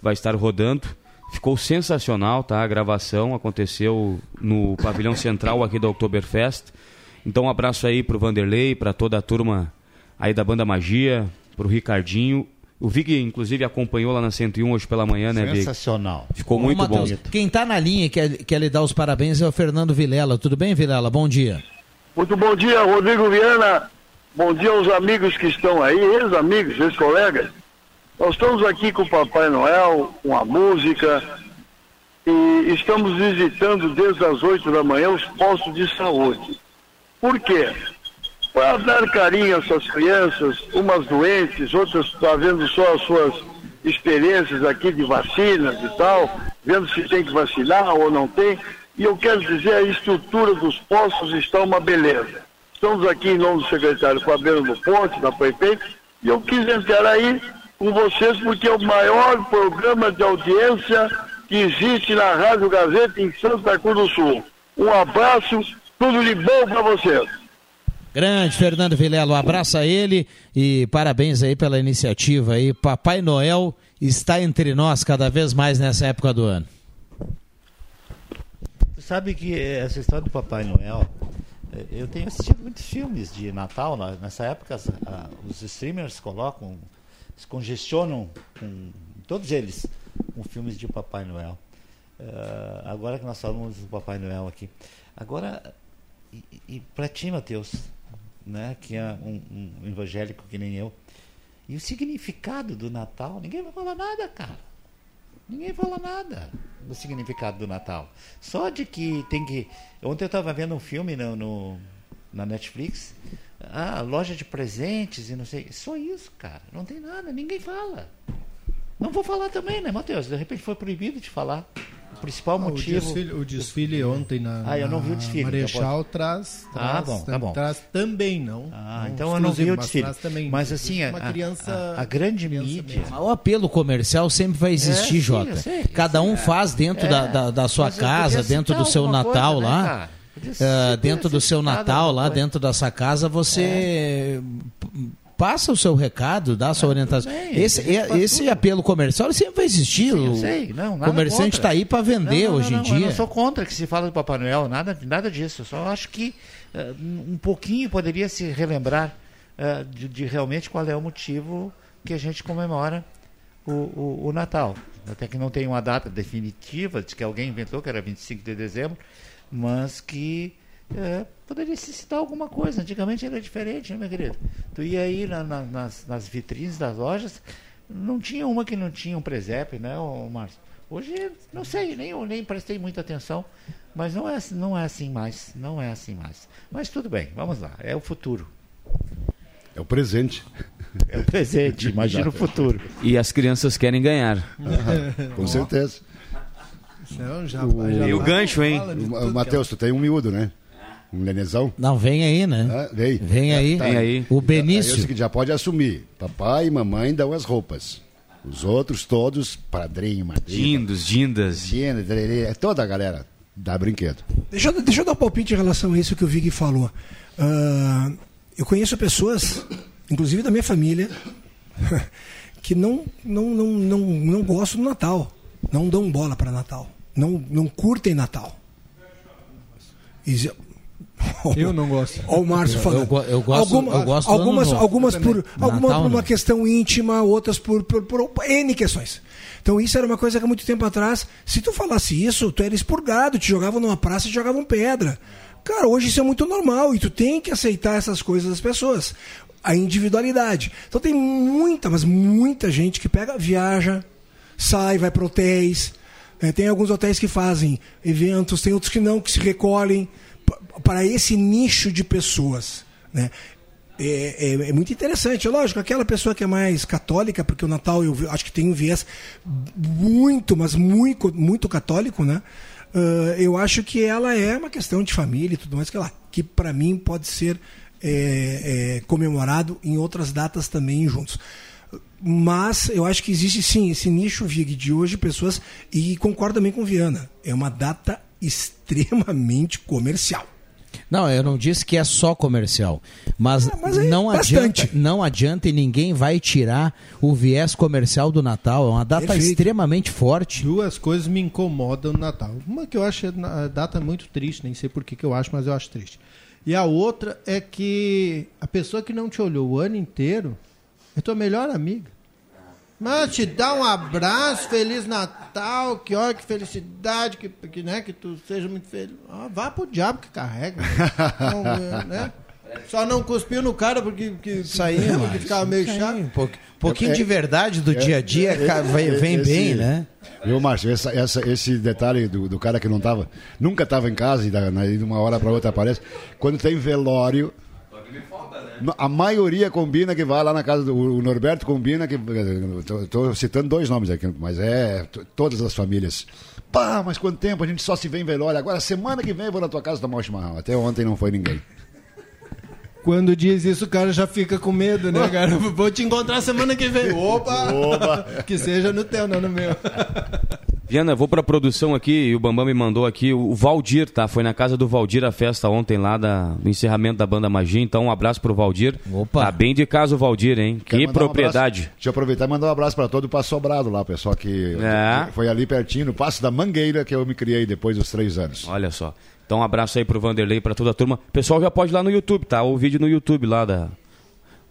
vai estar rodando. Ficou sensacional, tá? A gravação aconteceu no pavilhão central aqui da Oktoberfest. Então um abraço aí pro Vanderlei, para toda a turma aí da banda Magia, pro Ricardinho. O Vig, inclusive, acompanhou lá na 101 hoje pela manhã, né, Vig? Sensacional. Ficou Ô, muito bom. Quem tá na linha e quer, quer lhe dar os parabéns é o Fernando Vilela. Tudo bem, Vilela? Bom dia. Muito bom dia, Rodrigo Viana. Bom dia aos amigos que estão aí, ex-amigos, ex-colegas. Nós estamos aqui com o Papai Noel, com a música, e estamos visitando desde as 8 da manhã os postos de saúde. Por quê? Para dar carinho a essas crianças, umas doentes, outras fazendo só as suas experiências aqui de vacinas e tal, vendo se tem que vacinar ou não tem. E eu quero dizer, a estrutura dos postos está uma beleza. Estamos aqui em nome do secretário Fabiano do Ponte, da prefeita, e eu quis entrar aí com vocês porque é o maior programa de audiência que existe na Rádio Gazeta em Santa Cruz do Sul. Um abraço, tudo de bom para vocês. Grande Fernando Vilela, um abraço a ele e parabéns aí pela iniciativa aí. Papai Noel está entre nós cada vez mais nessa época do ano. Sabe que essa história do Papai Noel, eh, eu tenho assistido muitos filmes de Natal, nessa época os streamers colocam, se congestionam com todos eles com filmes de Papai Noel. Eh, agora que nós falamos do Papai Noel aqui. Agora, e, para ti, Matheus, né, que é um, um evangélico que nem eu, e o significado do Natal, ninguém vai falar nada, cara. Ninguém fala nada do significado do Natal. Só de que tem que. Ontem eu estava vendo um filme no, no- na Netflix. Ah, loja de presentes e não sei. Só isso, cara. Não tem nada, ninguém fala. Não vou falar também, né, Matheus? De repente foi proibido de falar. O principal Ah, motivo. O desfile, o desfile ontem na, Ah, eu não vi o desfile, então Marechal pode- traz, Ah, traz, bom, tá bom. traz também, não. Ah, não então eu não vi o mas desfile. traz também. Mas assim, a, uma a- criança, a, a grande mídia. Mas O apelo comercial sempre vai existir, É, sim, Jota. eu sei. Cada um faz dentro É, da, da, da sua mas casa, podia dentro do seu Natal coisa, né, lá. cara? Eh, ser- dentro do seu Natal lá, dentro dessa casa, você p- passa o seu recado, dá a sua orientação. bem, esse é- esse apelo comercial sempre vai existir. Sim, eu o sei, não, nada comerciante está aí para vender Não, não, hoje em não, Eu dia. não sou contra que se fala do Papai Noel, nada, nada disso. Eu só acho que eh, um pouquinho poderia se relembrar eh, de, de realmente qual é o motivo que a gente comemora o, o, o Natal. Até que não tem uma data definitiva, diz que alguém inventou que era 25 de dezembro, mas que eh, poderia se citar alguma coisa. Antigamente era diferente, né, meu querido? Tu ia aí na- na- nas, nas vitrines das lojas, não tinha uma que não tinha um presépio, né, Márcio? Hoje, não sei, nem, eu nem prestei muita atenção, mas não é, assim- não é assim mais, não é assim mais. Mas tudo bem, vamos lá, é o futuro. É o presente. É o presente, imagina o futuro. E as crianças querem ganhar. Com certeza. Não, já, O- já E o gancho, hein? O- o Matheus, tu tem um miúdo, né? Um nenezão? Não, vem aí, né? Ah, vem. Vem aí. Vem aí. O Aí é o Benício. seguinte, já pode assumir. Papai e mamãe dão as roupas. Os outros todos, padrinho, madrinha. Dindos, dindas. Tina, tererê, toda a galera dá brinquedo. Deixa, eu- deixa eu dar um palpite em relação a isso que o Vig falou. Ah, eu conheço pessoas, inclusive da minha família, que não, não, não, não, não gostam do Natal. Não dão bola para Natal. Não, não curtem Natal. Eu não gosto. Olha o Márcio Eu- falando. eu eu gosto- eu gosto algumas, algumas por, Natal, algumas por uma não. questão íntima, outras por, por, por N questões. Então isso era uma coisa que há muito tempo atrás, se tu falasse isso, tu era expurgado, te jogavam numa praça e te jogavam pedra. Cara, hoje isso é muito normal e tu tem que aceitar essas coisas das pessoas. a individualidade. Então tem muita, mas muita gente que pega, viaja, sai, vai para hotéis. É, tem alguns hotéis que fazem eventos, tem outros que não, que se recolhem para esse nicho de pessoas. Né? É, é, é, muito interessante. Lógico, aquela pessoa que é mais católica, porque o Natal eu acho que tem um viés muito, mas muito, muito católico, né? Uh, eu acho que ela é uma questão de família e tudo mais que lá, que para mim pode ser é, é, comemorado em outras datas também juntos. Mas eu acho que existe sim esse nicho VIG de hoje, pessoas, e concordo também com Viana, é uma data extremamente comercial. Não, eu não disse que é só comercial, mas, ah, mas não adianta, não adianta e ninguém vai tirar o viés comercial do Natal. É uma data Perfeito. extremamente forte. Duas coisas me incomodam no Natal. Uma que eu acho a data muito triste, nem sei por que, que eu acho, mas eu acho triste. E a outra é que a pessoa que não te olhou o ano inteiro é tua melhor amiga. Mas te dá um abraço, Feliz Natal, que olha que felicidade, que, que, né, que tu seja muito feliz. Ah, vá pro diabo que carrega. Não, né? Só não cuspiu no cara porque, que, Isso aí, porque ficava meio chato. Um pouquinho é, de verdade do é, dia a dia é, vem, vem esse, bem, né? Viu, Márcio? Essa, essa, esse detalhe do, do cara que não tava, nunca estava em casa e de uma hora para outra aparece. Quando tem velório, a maioria combina que vai lá na casa do o Norberto combina que estou citando dois nomes aqui, mas é todas as famílias. Pá, mas quanto tempo a gente só se vê em velório. Agora semana que vem eu vou na tua casa tomar um chimarrão. Até ontem não foi ninguém. Quando diz isso, o cara já fica com medo, né, cara? Vou te encontrar semana que vem. Opa! Opa! Que seja no teu, não no meu. Viana, vou pra produção aqui e o Bambam me mandou aqui o Valdir, tá? Foi na casa do Valdir a festa ontem lá da, do encerramento da banda Magia. Então um abraço pro Valdir. Opa! Tá bem de casa o Valdir, hein? Quero que propriedade. Um Deixa eu aproveitar e mandar um abraço para todo o Passo Sobrado lá, pessoal que, é. que foi ali pertinho, no Passo da Mangueira, que eu me criei depois dos três anos. Olha só. Então um abraço aí pro Vanderlei, para toda a turma. Pessoal já pode ir lá no YouTube, tá? O vídeo no YouTube lá da,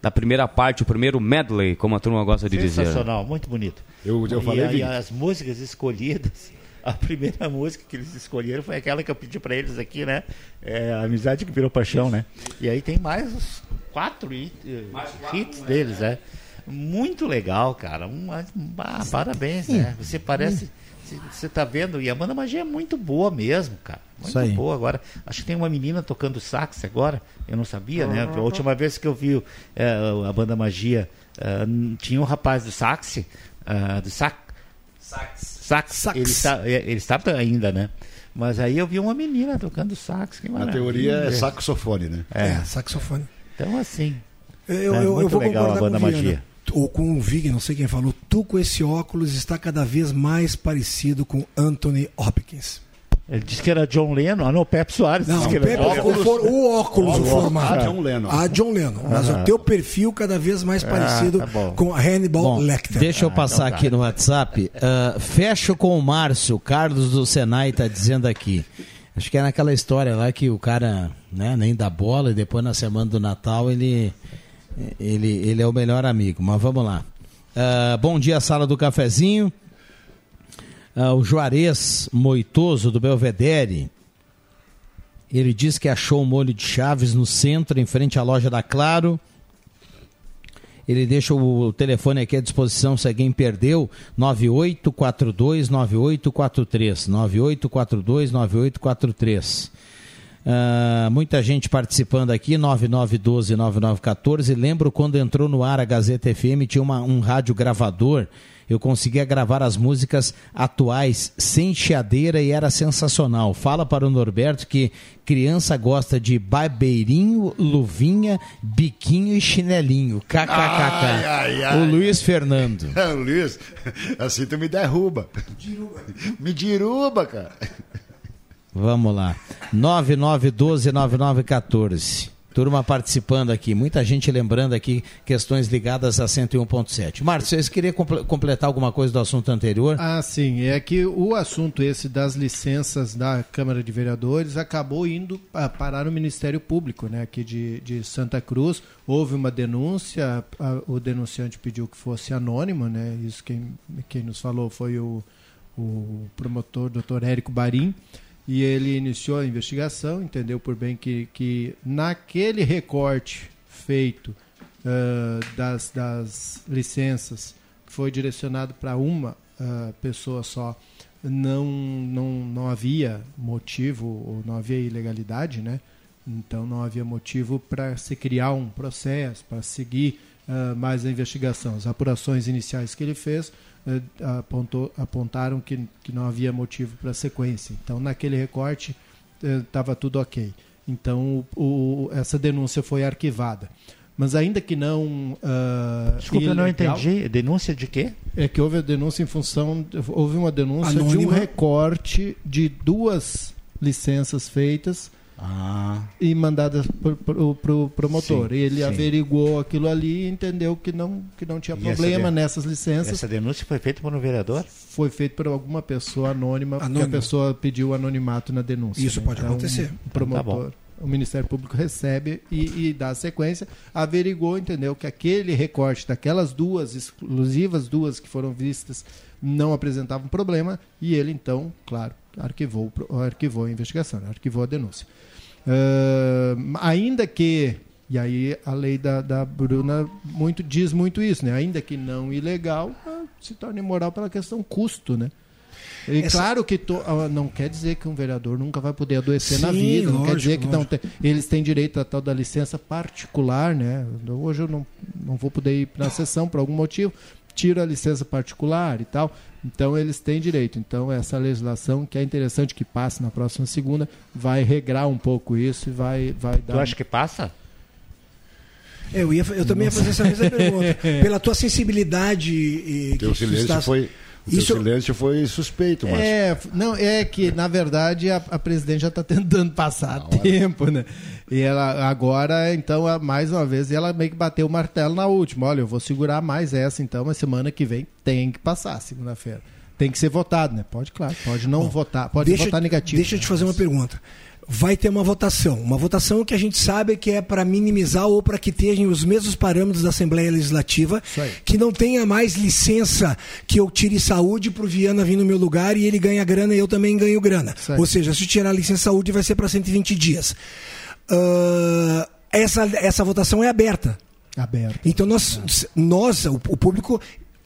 da primeira parte, o primeiro medley, como a turma gosta de Sensacional, dizer. Sensacional, muito bonito. Eu, eu falei, e, e as músicas escolhidas, a primeira música que eles escolheram foi aquela que eu pedi para eles aqui, né? É, a Amizade que virou paixão, né? E aí tem mais uns quatro, hit, mais quatro hits né? deles, é. Muito legal, cara. Um, ah, parabéns, né? Você parece. Você tá vendo? E a banda magia é muito boa mesmo, cara. Muito boa. Agora, acho que tem uma menina tocando sax agora. Eu não sabia, uhum. né? A última vez que eu vi é, a banda magia, é, tinha um rapaz do sax, uh, do sax. Sax. Sax. sax. Ele, está, é, ele está ainda, né? Mas aí eu vi uma menina tocando sax. Que Na teoria é saxofone, né? É, é saxofone. Então, assim. Eu, eu, eu vou legal a banda magia. Ou com o Vig, não sei quem falou, tu com esse óculos está cada vez mais parecido com Anthony Hopkins. Ele disse que era John Lennon. Ah, não, Pepe Soares. Não, Pepe, o, óculos, o óculos, o, formato. A John Lennon. A John Lennon. Mas o teu perfil cada vez mais ah, parecido tá com Hannibal bom, Lecter. Deixa eu ah, passar aqui no WhatsApp. Uh, fecho com o Márcio. Carlos do Senai está dizendo aqui. Acho que é naquela história lá que o cara né, nem dá bola e depois na semana do Natal ele, ele, ele é o melhor amigo. Mas vamos lá. Uh, bom dia, sala do cafezinho. Ah, o Juarez Moitoso, do Belvedere, ele diz que achou o molho de Chaves no centro, em frente à loja da Claro. Ele deixa o telefone aqui à disposição se alguém perdeu, 9842-9843. 9842-9843. Uh, muita gente participando aqui, 9912-9914. Lembro quando entrou no ar a Gazeta FM, tinha uma, um rádio gravador eu conseguia gravar as músicas atuais sem chiadeira e era sensacional. Fala para o Norberto que criança gosta de barbeirinho, luvinha, biquinho e chinelinho. KKKK. O Luiz Fernando. o Luiz, assim tu me derruba. Me diruba, cara. Vamos lá. 9912-9914. Turma participando aqui, muita gente lembrando aqui questões ligadas a 101.7. Márcio, vocês queriam completar alguma coisa do assunto anterior? Ah, sim. É que o assunto esse das licenças da Câmara de Vereadores acabou indo parar no Ministério Público, né, aqui de, de Santa Cruz. Houve uma denúncia, a, o denunciante pediu que fosse anônimo, né? Isso quem, quem nos falou foi o, o promotor, doutor Érico Barim e ele iniciou a investigação, entendeu por bem que, que naquele recorte feito uh, das, das licenças foi direcionado para uma uh, pessoa só, não, não, não havia motivo ou não havia ilegalidade, né? Então não havia motivo para se criar um processo, para seguir uh, mais a investigação. As apurações iniciais que ele fez apontou, apontaram que, que não havia motivo para sequência. Então naquele recorte estava uh, tudo ok. Então o, essa denúncia foi arquivada. Mas ainda que não. Uh, Desculpa, ilegal, eu não entendi. Denúncia de quê? É que houve a denúncia em função. Houve uma denúncia Anônima. de um recorte de duas licenças feitas ah. e mandadas para o promotor. Sim, e ele sim. averiguou aquilo ali e entendeu que não, que não tinha e problema de... nessas licenças. Essa denúncia foi feita por um vereador? Foi feita por alguma pessoa anônima, anônima. porque a pessoa pediu anonimato na denúncia. Isso né? pode então, acontecer. O promotor. Tá o Ministério Público recebe e, e, dá sequência, averigou, entendeu que aquele recorte daquelas duas exclusivas duas que foram vistas não apresentavam problema e ele então, claro, arquivou, arquivou a investigação, arquivou a denúncia. Uh, ainda que, e aí a lei da, da Bruna muito, diz muito isso, né? ainda que não ilegal, ah, se torna imoral pela questão custo, né? E Essa... claro que to... Ah, não quer dizer que um vereador nunca vai poder adoecer Sim, na vida, não quer dizer que não tem... eles têm direito a tal da licença particular, né? Hoje eu não, não vou poder ir na sessão por algum motivo, tiro a licença particular e tal. Então eles têm direito. Então essa legislação, que é interessante que passe na próxima segunda, vai regrar um pouco isso e vai, vai dar. Tu acha que passa? Eu, ia, eu também Nossa. ia fazer essa mesma pergunta. Pela tua sensibilidade. E, Teu silêncio estás... foi. O Isso... silêncio foi suspeito, mas. É, não, é que, na verdade, a, a presidente já está tentando passar tempo, né? E ela agora, então, mais uma vez, ela meio que bateu o martelo na última. Olha, eu vou segurar mais essa, então, mas semana que vem tem que passar, segunda-feira. Tem que ser votado, né? Pode, claro, pode não Bom, votar, pode deixa, votar negativo. Deixa eu te fazer uma pergunta vai ter uma votação. Uma votação que a gente sabe que é para minimizar ou para que tenham os mesmos parâmetros da Assembleia Legislativa, que não tenha mais licença que eu tire saúde para o Viana vir no meu lugar e ele ganha grana e eu também ganho grana. Ou seja, se tirar a licença saúde vai ser para 120 dias. Uh, essa, essa votação é aberta. Aberta. Então nós, nós o, o público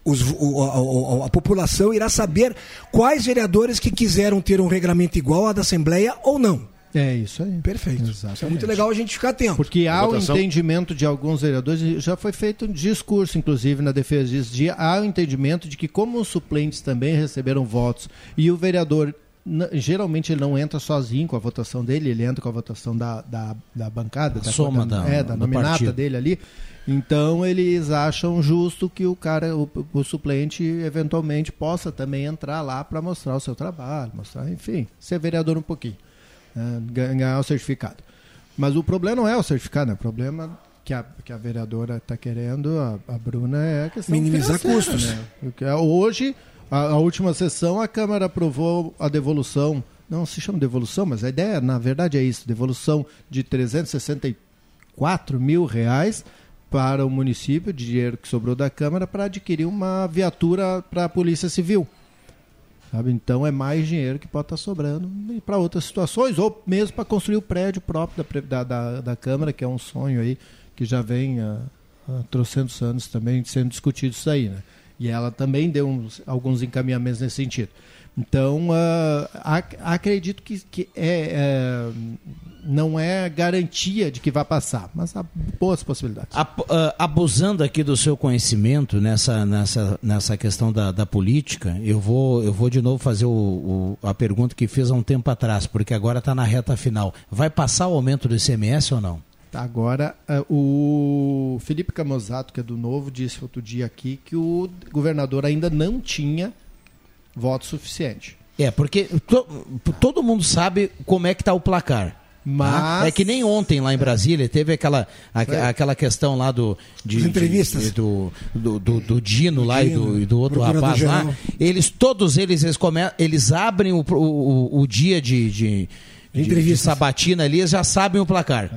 os, o, a, a, população irá saber quais vereadores que quiseram ter um regulamento igual à da Assembleia ou não. É isso aí. Perfeito. Exatamente. Isso é muito legal a gente ficar atento. Porque há o entendimento de alguns vereadores, já foi feito um discurso, inclusive, na defesa disso, de, há o entendimento de que, como os suplentes também receberam votos e o vereador geralmente ele não entra sozinho com a votação dele, ele entra com a votação da, da, da bancada, da soma da, é, da nominata dele ali. Então eles acham justo que o cara, o, o suplente, eventualmente possa também entrar lá para mostrar o seu trabalho, mostrar, enfim, ser vereador um pouquinho né, ganhar o certificado. Mas o problema não é o certificado, né? o problema que a, que a vereadora está querendo, a, a, Bruna, é a questão minimizar custos. Né? É, hoje, a, a, última sessão, a Câmara aprovou a devolução, não se chama devolução, mas a ideia, na verdade, é isso: devolução de 364 mil reais para o município, de dinheiro que sobrou da Câmara, para adquirir uma viatura para a Polícia Civil. Sabe? Então é mais dinheiro que pode estar sobrando para outras situações, ou mesmo para construir o prédio próprio da, da, da, Câmara, que é um sonho aí que já vem há, há trocentos anos também sendo discutido isso aí. Né? E ela também deu uns, alguns encaminhamentos nesse sentido. Então, uh, ac acredito que, que é, é, não é garantia de que vai passar, mas há boas possibilidades. uh, abusando aqui do seu conhecimento nessa, nessa, nessa questão da, da política, eu vou, eu vou de novo fazer o, o, a pergunta que fiz há um tempo atrás, porque agora está na reta final. Vai passar o aumento do ICMS ou não? Agora, uh, o Felipe Camozato, que é do Novo, disse outro dia aqui que o governador ainda não tinha voto suficiente. É, porque to, todo mundo sabe como é que está o placar. Mas... É que nem ontem lá em Brasília teve aquela, a, aquela questão lá do. De, entrevistas. De, do, do, do, do, Dino lá Dino, e, do, e do outro rapaz lá. Eles, todos eles, eles, come, eles abrem o, o, o dia de, de de, de sabatina ali, já sabem o placar.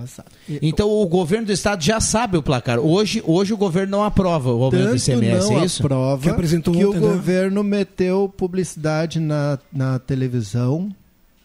Então o governo do estado já sabe o placar. Hoje, hoje o governo não aprova o aumento do ICMS, não é isso? aprova que, apresentou que ontem, o né? governo meteu publicidade na, na televisão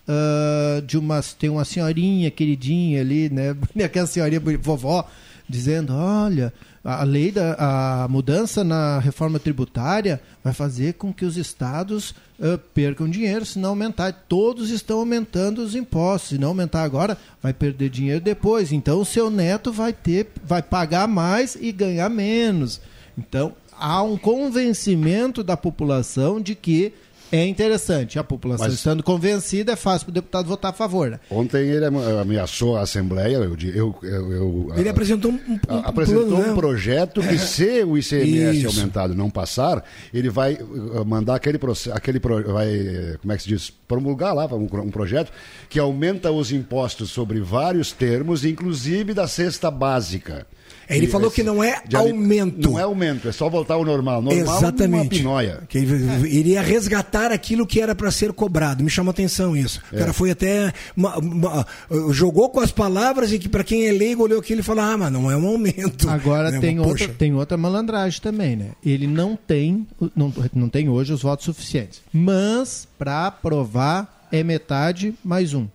uh, de uma tem uma senhorinha queridinha ali, né? Aquela senhorinha vovó dizendo, olha, A lei da a mudança na reforma tributária vai fazer com que os estados uh, percam dinheiro se não aumentar. Todos estão aumentando os impostos. Se não aumentar agora, vai perder dinheiro depois. Então o seu neto vai ter, vai pagar mais e ganhar menos. Então há um convencimento da população de que é interessante. A população Mas- estando convencida, é fácil para o deputado votar a favor. Né? Ontem ele am- ameaçou a Assembleia, eu, eu, eu, eu- Ele a- apresentou um, um- a- um apresentou plano, um né? projeto que, se o ICMS Isso. aumentado não passar, ele vai uh, mandar aquele, aquele vai, como é que se diz, promulgar lá um, um projeto que aumenta os impostos sobre vários termos, inclusive da cesta básica. Ele E falou esse- que não é aumento. Não é aumento, é só voltar ao normal. Normal uma Exatamente. pinóia. Que ele iria resgatar aquilo que era para ser cobrado. Me chama atenção isso. É. O cara foi até. uma- uma- jogou com as palavras e que para quem é leigo olhou aquilo e falou: ah, mas não é um aumento. Agora Né, tem, mas, outra, tem outra malandragem também, né? Ele não tem, não, não tem hoje os votos suficientes. Mas, para aprovar, é metade mais um.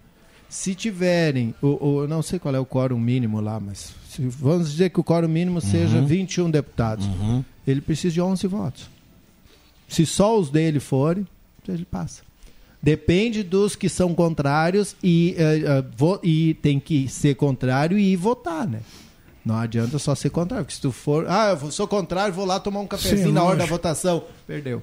Se tiverem, o, o- eu não sei qual é o quórum mínimo lá, mas se- vamos dizer que o quórum mínimo seja 21 deputados. Ele precisa de 11 votos. Se só os dele forem, ele passa. Depende dos que são contrários e, eh, vo- e tem que ser contrário e votar, né? Não adianta só ser contrário, porque se tu for, ah, eu sou contrário, vou lá tomar um cafezinho Sim, na hora da lógico. votação, perdeu.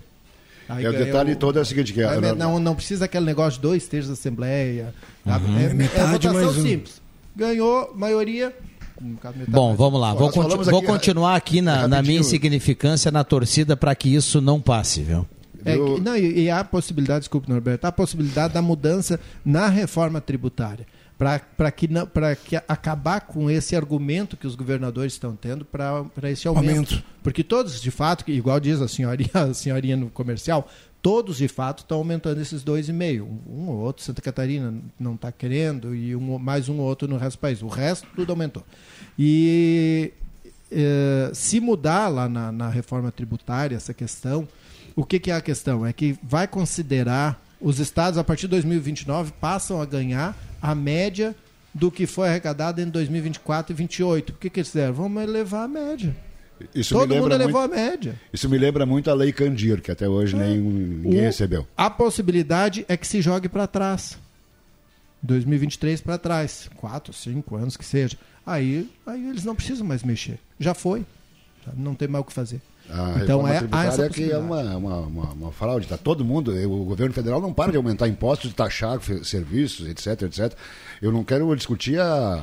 Aí É, o detalhe todo é o seguinte, que a- não, não precisa aquele negócio de dois terços da Assembleia. Uhum. É, é Metade votação mais um. simples. Ganhou, maioria. Metade Bom, vamos lá. Bom, Vou, conti- vou aqui, continuar aqui na, na rapidinho. minha insignificância, na torcida, para que isso não passe, viu? É que- não, e, e há a possibilidade, desculpe, Norberto, há a possibilidade da mudança na reforma tributária. Para que, pra que acabar com esse argumento que os governadores estão tendo para esse aumento. Aumento. Porque todos, de fato, que- igual diz a senhorinha, a senhorinha no comercial, todos, de fato, estão aumentando esses 2,5. Um, um ou outro, Santa Catarina não está querendo, e um, mais um ou outro no resto do país. O resto, tudo aumentou. E eh, se mudar lá na, na reforma tributária essa questão, o que, que é a questão? É que vai considerar os estados, a partir de 2029, passam a ganhar a média do que foi arrecadado em 2024 e 2028. O que, que eles fizeram? Vamos elevar a média. Isso Todo me mundo muito, a média. Isso me lembra muito a Lei Candir, que até hoje nem, ninguém O- recebeu. A possibilidade é que se jogue para trás. 2023 para trás. Quatro, cinco anos que seja. Aí, aí eles não precisam mais mexer. Já foi. Não tem mais o que fazer. A então é, essa é que é uma, uma, uma, uma fraude. Tá todo mundo, o governo federal não para de aumentar impostos, de taxar serviços, etc, etc. Eu não quero discutir a.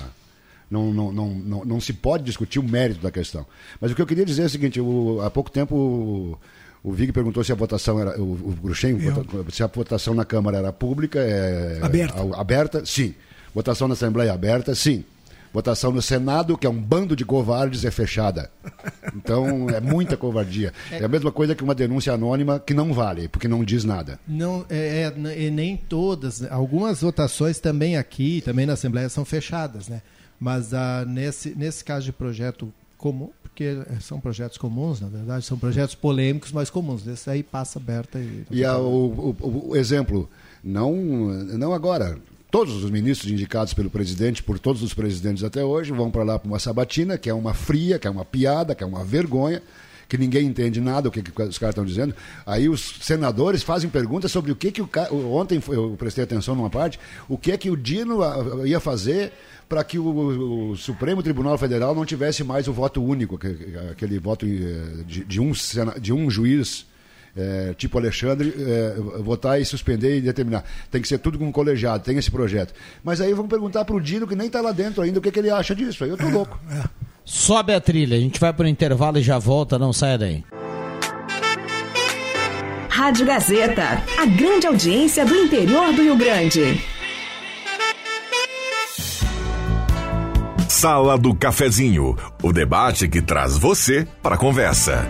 Não, não, não, não, não se pode discutir o mérito da questão. Mas o que eu queria dizer é o seguinte: o- há pouco tempo o, o Vig perguntou se a votação era. O, o Gruchem, se a votação na Câmara era pública. É, Aberta. a- aberta, sim. Votação na Assembleia aberta, sim. Votação no Senado, que é um bando de covardes, é fechada. Então é muita covardia. É a mesma coisa que uma denúncia anônima que não vale, porque não diz nada. Não, é, é, nem todas. né? Algumas votações também aqui, também na Assembleia, são fechadas, né? Mas ah, nesse, nesse caso de projeto comum, porque são projetos comuns, na verdade, são projetos polêmicos, mas comuns. Esse aí passa aberta e. E a- o, o- o exemplo, não, não agora. Todos os ministros indicados pelo presidente, por todos os presidentes até hoje, vão para lá para uma sabatina, que é uma fria, que é uma piada, que é uma vergonha, que ninguém entende nada o que, que os caras estão dizendo. Aí os senadores fazem perguntas sobre o que, que o Ontem eu prestei atenção numa parte, o que é que o Dino ah, ia fazer para que o, o Supremo Tribunal Federal não tivesse mais o voto único, que- aquele voto eh, de, de um, de um juiz é, tipo Alexandre, é, votar e suspender e determinar. Tem que ser tudo com um colegiado, tem esse projeto. Mas aí vamos perguntar para o Dino, que nem está lá dentro ainda, o que, que ele acha disso. Aí eu tô louco. Sobe a trilha, a gente vai para o intervalo e já volta, não saia daí. Rádio Gazeta, a grande audiência do interior do Rio Grande. Sala do Cafezinho, o debate que traz você para a conversa.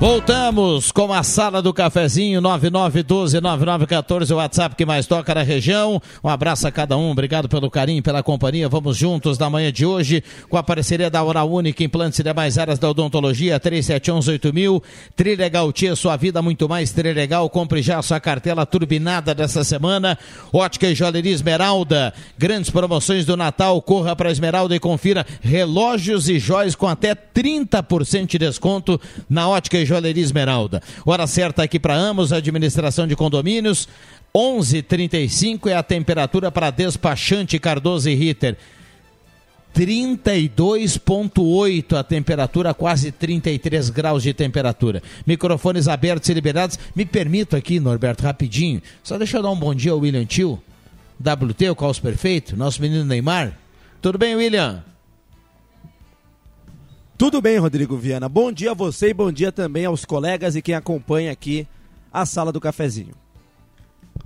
Voltamos com a sala do cafezinho 99129914, o WhatsApp que mais toca na região. Um abraço a cada um, obrigado pelo carinho, pela companhia. Vamos juntos na manhã de hoje com a parceria da Oral Única, implantes e demais áreas da odontologia 37118000. Trilegal Tia, sua vida muito mais Trilegal. Compre já a sua cartela turbinada dessa semana. Ótica e Joalheria Esmeralda, grandes promoções do Natal. Corra para Esmeralda e confira relógios e joias com até 30% de desconto na Ótica e Joalheria Esmeralda. Hora certa aqui para Amos, administração de condomínios. 11:35 é a temperatura para despachante Cardoso e Ritter. 32,8 a temperatura, quase 33 graus de temperatura. Microfones abertos e liberados. Me permito aqui, Norberto, rapidinho. Só deixa eu dar um bom dia ao William Tio, WT, o caos perfeito, nosso menino Neymar. Tudo bem, William? Tudo bem, Rodrigo Viana. Bom dia a você e bom dia também aos colegas e quem acompanha aqui a sala do cafezinho.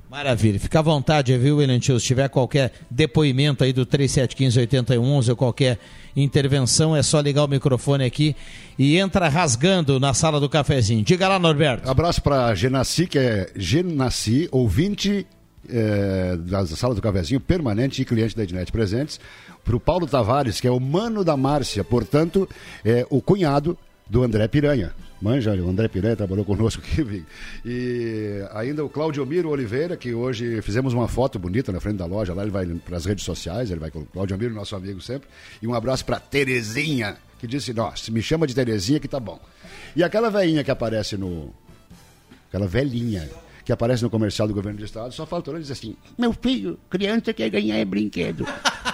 Maravilha. Fica à vontade, viu, William Tio? Se tiver qualquer depoimento aí do 3715-8111 ou qualquer intervenção, é só ligar o microfone aqui e entra rasgando na sala do cafezinho. Diga lá, Norberto. Abraço para Genassi, que é Genassi, ouvinte é, da sala do cafezinho, permanente e cliente da Ednet Presentes para o Paulo Tavares, que é o mano da Márcia, portanto, é o cunhado do André Piranha. Manja, o André Piranha trabalhou conosco aqui. E ainda o Claudio Miro Oliveira, que hoje fizemos uma foto bonita na frente da loja, lá ele vai para as redes sociais, ele vai com o Claudio Miro, nosso amigo sempre. E um abraço para Terezinha, que disse, nossa, me chama de Terezinha que tá bom. E aquela velhinha que aparece no... Aquela velhinha que aparece no comercial do governo do estado, só faltou ele dizer assim, meu filho, criança quer ganhar é brinquedo.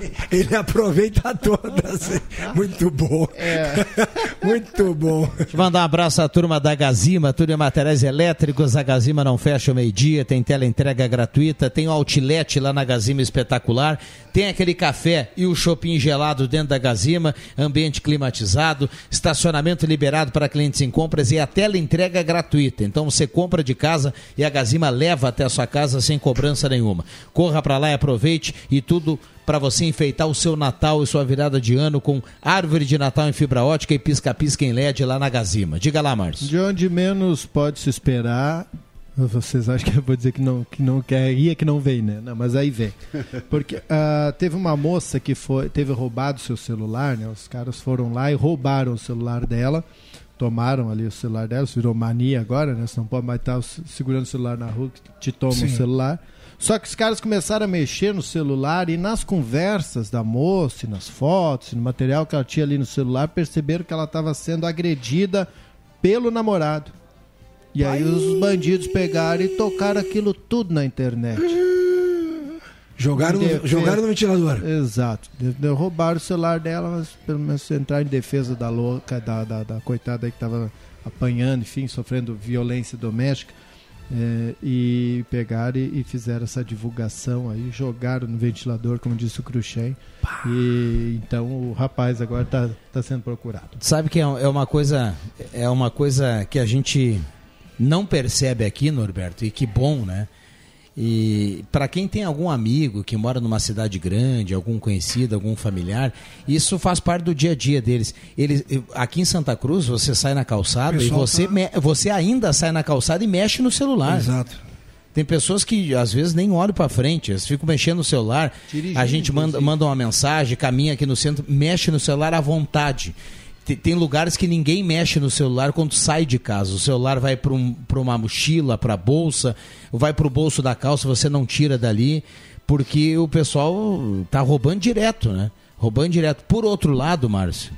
Ele aproveita todas. Muito bom. É. Muito bom. Deixa eu mandar um abraço à turma da Gazima, tudo em materiais elétricos. A Gazima não fecha o meio-dia, tem tela entrega gratuita, tem o outlet lá na Gazima espetacular, tem aquele café e o shopping gelado dentro da Gazima, ambiente climatizado, estacionamento liberado para clientes em compras e a tela entrega gratuita. Então você compra de casa e a Gazima leva até a sua casa sem cobrança nenhuma. Corra para lá e aproveite e tudo para você enfeitar o seu Natal e sua virada de ano com árvore de Natal em fibra ótica e pisca-pisca em LED lá na Gazima. Diga lá, Márcio. De onde menos pode se esperar, vocês acham que eu vou dizer que não, que não queria que não vem, né? Não, mas aí vem. Porque uh, teve uma moça que foi, teve roubado seu celular, né? Os caras foram lá e roubaram o celular dela. Tomaram ali o celular dela, virou mania agora, né? Você não pode mais estar segurando o celular na rua, que te toma o celular. Só que os caras começaram a mexer no celular e nas conversas da moça, e nas fotos, no material que ela tinha ali no celular, perceberam que ela estava sendo agredida pelo namorado. E aí os bandidos pegaram e tocaram aquilo tudo na internet. Jogaram, no, jogaram no ventilador. Exato. Roubaram o celular dela, mas pelo menos entrar em defesa da louca, da, da, da coitada aí que estava apanhando, enfim, sofrendo violência doméstica. É, e pegaram e, e fizeram essa divulgação aí, jogaram no ventilador, como disse o Cruxem. E então o rapaz agora está tá sendo procurado. Sabe que é é uma coisa é uma coisa que a gente não percebe aqui, Norberto, e que bom, né? E para quem tem algum amigo que mora numa cidade grande, algum conhecido, algum familiar, isso faz parte do dia a dia deles. Eles, aqui em Santa Cruz, você sai na calçada e você, tá- me- você ainda sai na calçada e mexe no celular. Exato. Tem pessoas que às vezes nem olham para frente, eles ficam mexendo no celular. Dirigindo, a gente manda, inclusive. manda uma mensagem, caminha aqui no centro, mexe no celular à vontade. Tem, lugares que ninguém mexe no celular quando sai de casa. O celular vai para um, uma mochila, para bolsa, vai para o bolso da calça, você não tira dali, porque o pessoal tá roubando direto, né? Roubando direto. Por outro lado, Márcio,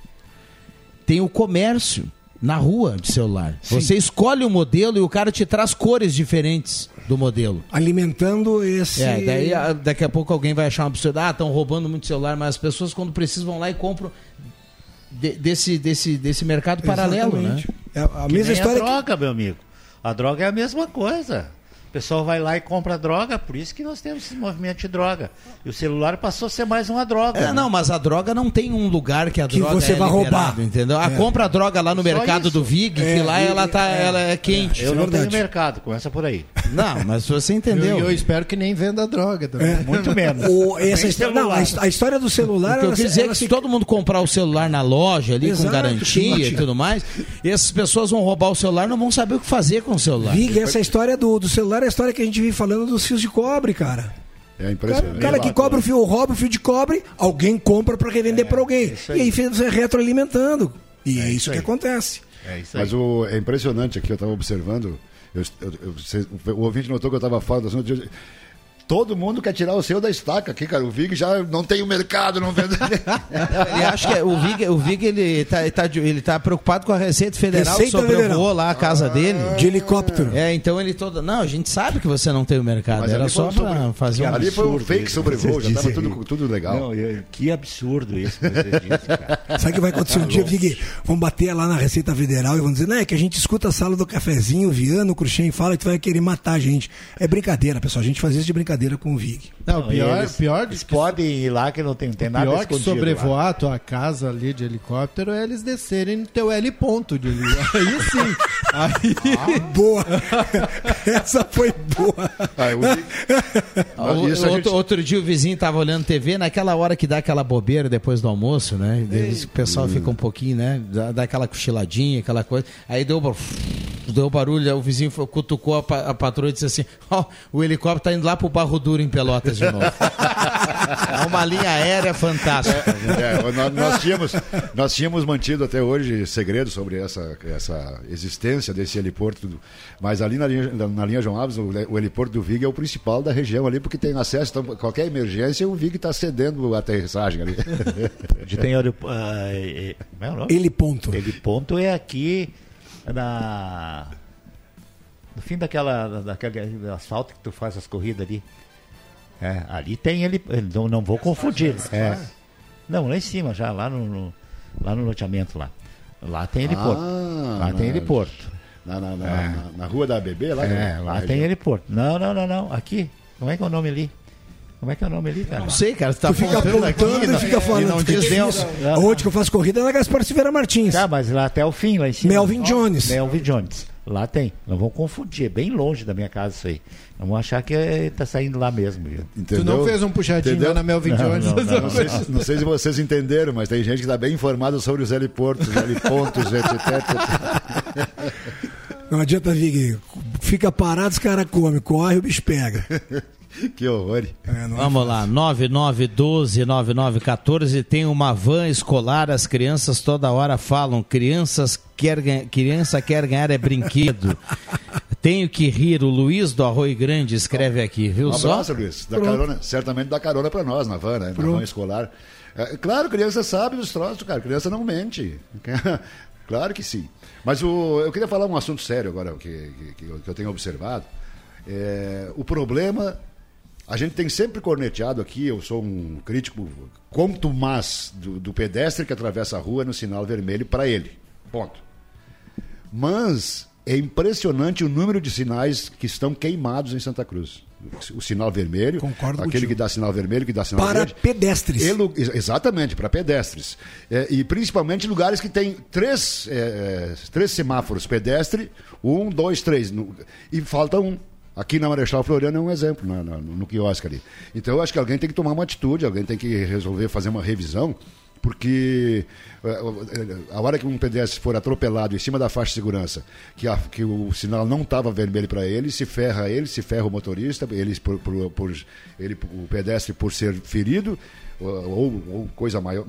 tem o comércio na rua de celular. Você escolhe o modelo e o cara te traz cores diferentes do modelo. Alimentando esse. É, daí a- daqui a pouco alguém vai achar um absurdo. Ah, estão roubando muito celular, mas as pessoas quando precisam vão lá e compram de- desse, desse, desse mercado paralelo, né? Exatamente. É a Que mesma história. a droga, meu amigo. A droga é a mesma coisa. O pessoal vai lá e compra droga, por isso que nós temos esse movimento de droga. E o celular passou a ser mais uma droga. É, né? não, mas a droga não tem um lugar que a Que droga você é vai roubar. entendeu? A É. compra a droga lá no Só mercado isso. do Vig, É, que lá e- ela tá, é. ela é quente. Eu é não tenho mercado, começa por aí. Não, mas você entendeu. Eu, eu espero que nem venda droga também. É. Muito menos. O, essa história, não, a, his- a história do celular. O que eu quis dizer é que se se- todo mundo comprar o celular na loja ali Exato, com garantia e tudo mais, essas pessoas vão roubar o celular não vão saber o que fazer com o celular. Vig, essa história do, do celular é a história que a gente vive falando dos fios de cobre, cara. É cara, impressionante. o cara que cobra o fio, rouba o fio de cobre, alguém compra para revender para alguém. isso aí. E aí fica retroalimentando. E é, isso, aí. que acontece. É isso aí. Mas o, é impressionante aqui, eu estava observando. eu- eu- eu- você- o ouvinte notou que eu estava fora do assunto. Todo mundo quer tirar o seu da estaca aqui, cara. O Vig já não tem o mercado, não vende. Ele acha que é- o Vig, o Vig ele, tá, tá de- ele tá preocupado com a Receita Federal Receita que sobrevoou Federal. lá a casa dele. De helicóptero. É, então ele todo. Não, a gente sabe que você não tem o mercado. Mas Era só um pra sobre- fazer um. Ali foi um absurdo fake sobrevoo, já dizem. tudo, tudo legal. Não, eu- que absurdo isso que você disse, cara. Sabe o que vai acontecer um dia, Vig? Vão bater lá na Receita Federal e vão dizer, não, é que a gente escuta a sala do cafezinho, o Viano, o Cruxem fala que tu vai querer matar a gente. É brincadeira, pessoal. A gente faz isso de brincadeira com o Vig. Não, Não, pior, eles- pior, Eles que, podem ir lá que não tem, tem nada pior que escondido lá. sobrevoar a tua casa ali de helicóptero é eles descerem no teu L ponto de ali. Aí sim. Aí, Boa! Essa foi boa. Ah, O- outro, gente- outro dia o vizinho tava olhando TV, naquela hora que dá aquela bobeira depois do almoço, né? Eles- O pessoal fica um pouquinho, né? Dá, dá aquela cochiladinha, aquela coisa. Aí deu, deu barulho, o vizinho cutucou a, pa- a patroa e disse assim: Ó, o helicóptero tá indo lá pro Barro Duro em Pelotas de novo. é uma linha aérea fantástica. É, nós, nós tínhamos, nós tínhamos mantido até hoje segredo sobre essa, essa existência desse heliporto, mas ali na linha, na linha João Alves, o, o heliporto do Vig é o principal da região ali, porque tem acesso, então, qualquer emergência, o Vig está cedendo a aterrissagem ali. Onde tem aero- ah, é- é- como é o nome? Ele ponto. Ele ponto é aqui na no fim daquela daquele asfalto que tu faz as corridas ali. É, ali tem ele, não, não vou confundir. É. Não, lá em cima já, lá no, no- lá no loteamento lá. Lá tem heliporto. Ah, lá tem heliporto. Na, na, na, na- na rua da ABB, lá? É, lá tem região. heliporto. Não, não, não, não. Aqui. Como é que é o nome ali? Como é que é o nome ali, cara? Não sei, cara, tu tá Tu fica apontando aqui, e não- fica e falando. não diz fica difícil. Onde que eu faço corrida é na Gaspar Silveira Martins. Tá, mas lá até o fim, lá em cima. Melvin Jones. Melvin Jones. Lá tem. Não vão confundir. É bem longe da minha casa isso aí. Não vão achar que é, tá saindo lá mesmo. Viu? tu não fez um puxadinho Entendeu? lá na Melvin Não, Jones. não, não, Não sei, se, não sei se vocês entenderam, mas tem gente que está bem informada sobre os heliportos, helipontos, etc. Não adianta, Vig. Fica parado, os caras comem. Corre, o bicho pega. que horror. É, é Vamos lá, 9912-9914. Tem uma van escolar, as crianças toda hora falam: crianças quer criança quer ganhar é brinquedo. Tenho que rir, o Luiz do Arroio Grande escreve aqui, viu Um só? abraço, Luiz. Dá carona, certamente dá carona para nós na van, né? Na van escolar. É, claro, criança sabe dos troços, cara. Criança não mente. claro que sim. Mas o, eu queria falar um assunto sério agora, que, que, que eu, tenho observado. É, o problema, a gente tem sempre corneteado aqui, eu sou um crítico mais do, do pedestre que atravessa a rua no sinal vermelho para ele. Ponto. Mas é impressionante o número de sinais que estão queimados em Santa Cruz. O sinal vermelho, Concordo aquele contigo. que dá sinal vermelho, que dá sinal Para verde. pedestres. E lu- ex- exatamente, para pedestres. É, e principalmente lugares que tem três, é, é, três semáforos pedestre, um, dois, três. no- e falta um. Aqui na Marechal Floriano é um exemplo, na- no, no quiosque ali. Então eu acho que alguém tem que tomar uma atitude, alguém tem que resolver fazer uma revisão, porque é, a hora que um pedestre for atropelado em cima da faixa de segurança, que, a- que o sinal não estava vermelho para ele, se ferra ele, se ferra o motorista, ele, por, por- por- ele, o pedestre por ser ferido, ou, ou- coisa maior,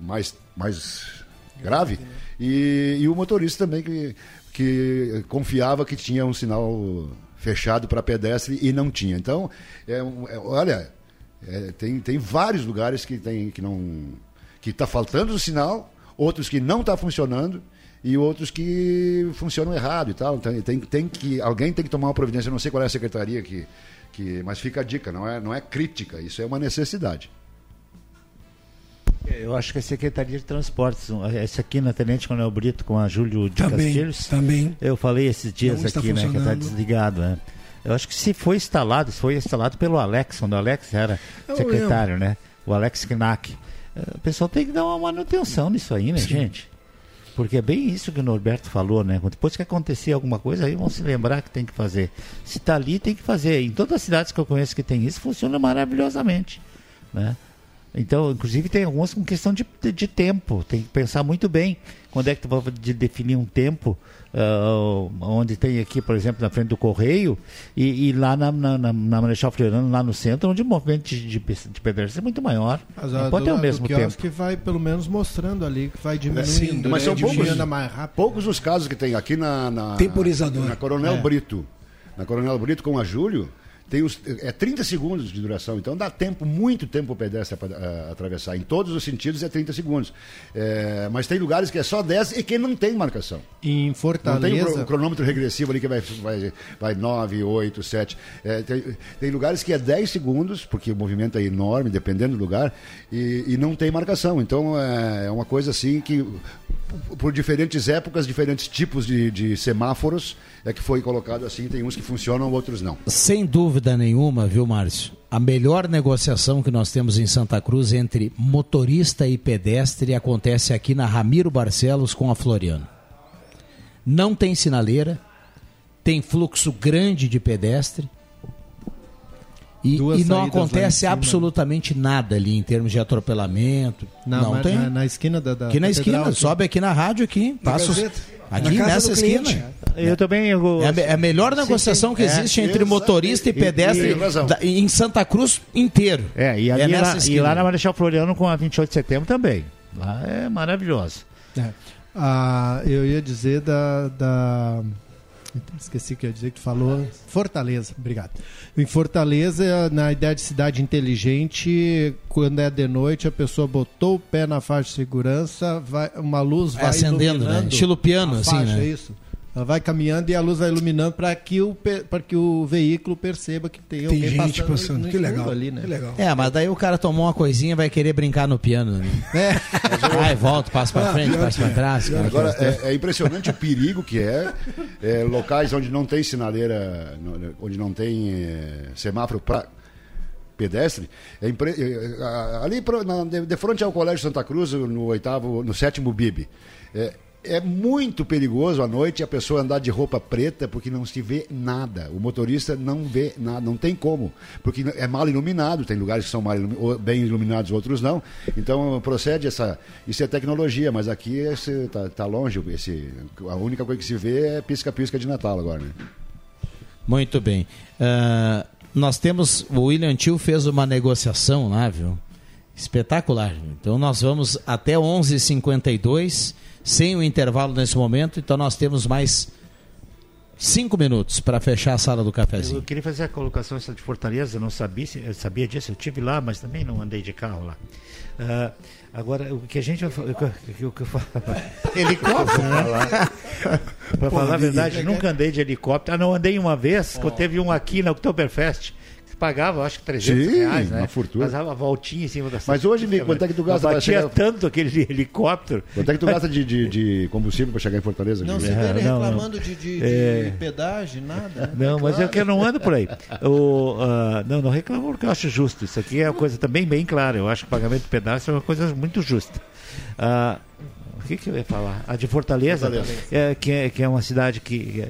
mais, mais grave, e, e o motorista também que, que confiava que tinha um sinal fechado para pedestre e não tinha. Então, é, é, olha, é, tem, tem vários lugares que, tem, que não que está faltando o sinal, outros que não está funcionando e outros que funcionam errado e tal. Então, tem, tem que alguém tem que tomar uma providência. Eu não sei qual é a secretaria que, que mas fica a dica. Não é, não é crítica. Isso é uma necessidade. Eu acho que a Secretaria de Transportes. Essa aqui na Tenente Coronel Brito com a Júlio de Também, Castilhos. também. Eu falei esses dias Não aqui, né? Que está desligado, né? Eu acho que se foi instalado, se foi instalado pelo Alex, quando o Alex era Eu secretário, né? O Alex Knack. O pessoal tem que dar uma manutenção nisso aí, né, gente? Porque é bem isso que o Norberto falou, né? Depois que acontecer alguma coisa, aí vão se lembrar que tem que fazer. Se está ali, tem que fazer. Em todas as cidades que eu conheço que tem isso, funciona maravilhosamente, né? Então, inclusive, tem algumas com questão de, de, de tempo. Tem que pensar muito bem quando é que tu vai de definir um tempo, uh, onde tem aqui, por exemplo, na frente do Correio, e, e lá na, na, na, na Marechal Floriano, lá no centro, onde o movimento de, de, de pedestres é muito maior. Mas Não a pode do, ter o mesmo do tempo. que vai pelo menos mostrando ali que vai É, diminuindo, sim, mas né? são poucos, diminuindo mais rápido. poucos os casos que tem aqui na, na Temporizador. na Coronel É. Brito. Na Coronel Brito com a Júlio, tem os, é 30 segundos de duração, então dá tempo, muito tempo o pedestre para atravessar. Em todos os sentidos é 30 segundos. É, mas tem lugares que é só 10 e que não tem marcação. Em Não tem o, Fortaleza, o cronômetro regressivo ali que vai, vai, vai 9, 8, 7. É, tem, tem lugares que é 10 segundos, porque o movimento é enorme, dependendo do lugar, e, e não tem marcação. Então é, é uma coisa assim que, por diferentes épocas, diferentes tipos de, de semáforos, é que foi colocado assim. Tem uns que funcionam, outros não. Sem dúvida nenhuma, viu, Márcio? A melhor negociação que nós temos em Santa Cruz entre motorista e pedestre acontece aqui na Ramiro Barcelos com a Floriano. Não tem sinaleira, tem fluxo grande de pedestre e, e não acontece absolutamente nada ali em termos de atropelamento. na, não tem. na, na esquina da, da aqui na esquina, aqui. sobe aqui na rádio aqui, passa os- aqui nessa esquina. cliente. Eu também. Eu, É a, é a melhor negociação que é, existe entre exato. motorista e E- pedestre e- em Santa Cruz inteiro. É, e, ali nessa lá, e lá na Marechal Floriano com a 28 de setembro também. Lá é maravilhoso. É. Ah, eu ia dizer da, da- Esqueci o que eu ia dizer que tu falou. Fortaleza, obrigado. Em Fortaleza, na ideia de cidade inteligente, quando é de noite, a pessoa botou o pé na faixa de segurança, vai, uma luz Vai vai, acendendo, né? Estilo piano, assim, faixa, né? é isso. Ela vai caminhando e a luz vai iluminando para que, o que o veículo perceba que tem, Tem alguém gente passando, passando. no Que legal. ali, né? Que legal. É, mas daí o cara tomou uma coisinha e vai querer brincar no piano. Né? Vai, volta, passa pra frente, passa pra trás. cara. Agora, é, é impressionante o perigo que é, é, locais onde não tem sinaleira, onde não tem é, semáforo para pedestre. É impre- é, ali pro- na- de, de frente ao Colégio Santa Cruz, no oitavo, no sétimo BIB. É, é muito perigoso à noite a pessoa andar de roupa preta porque não se vê nada. O motorista não vê nada, não tem como, porque é mal iluminado. Tem lugares que são mal bem iluminados, outros não. Então procede essa, isso é tecnologia, mas aqui está tá longe. Esse, a única coisa que se vê é pisca-pisca de Natal agora, né? Muito bem. Ah, nós temos. O William Tio fez uma negociação lá, viu? Espetacular. Então nós vamos até 11h52, sem o intervalo nesse momento. Então nós temos mais cinco minutos para fechar a sala do Eu cafezinho. queria fazer a colocação essa de Fortaleza, eu não sabia, eu sabia disso, eu tive lá, mas também não andei de carro lá. Ah, agora, o que a gente. O que, o que eu falo? Helicóptero, né? Para falar a verdade, nunca andei de helicóptero. Ah, não andei uma vez, que eu teve um aqui na Oktoberfest. Pagava, acho que 300 Sim, reais, né? uma fortuna. Fazava a voltinha em cima da Mas hoje, Mico, quanto é que tu gasta pra Batia chegar- tanto aquele helicóptero. Quanto é que tu gasta de, de, de combustível para chegar em Fortaleza? Não se vê ele não, não. reclamando de, de, de É. pedágio, nada. né? Não, mas eu que eu não ando por aí. O, ah, não, não reclamo porque eu acho justo. Isso aqui é uma coisa também bem clara. Eu acho que o pagamento de pedaço é uma coisa muito justa. Ah, o que, que eu ia falar? A de Fortaleza, É, que, é, que é uma cidade que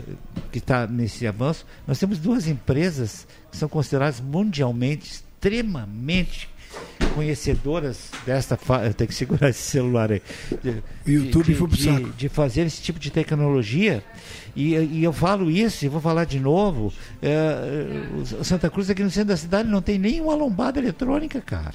está nesse avanço. Nós temos duas empresas que são consideradas mundialmente extremamente conhecedoras desta. Fa... Eu tenho que segurar esse celular aí. De, YouTube de, foi pro saco. de fazer esse tipo de tecnologia. E, e eu falo isso e vou falar de novo. é, Santa Cruz, aqui no centro da cidade, não tem nenhuma lombada eletrônica, cara.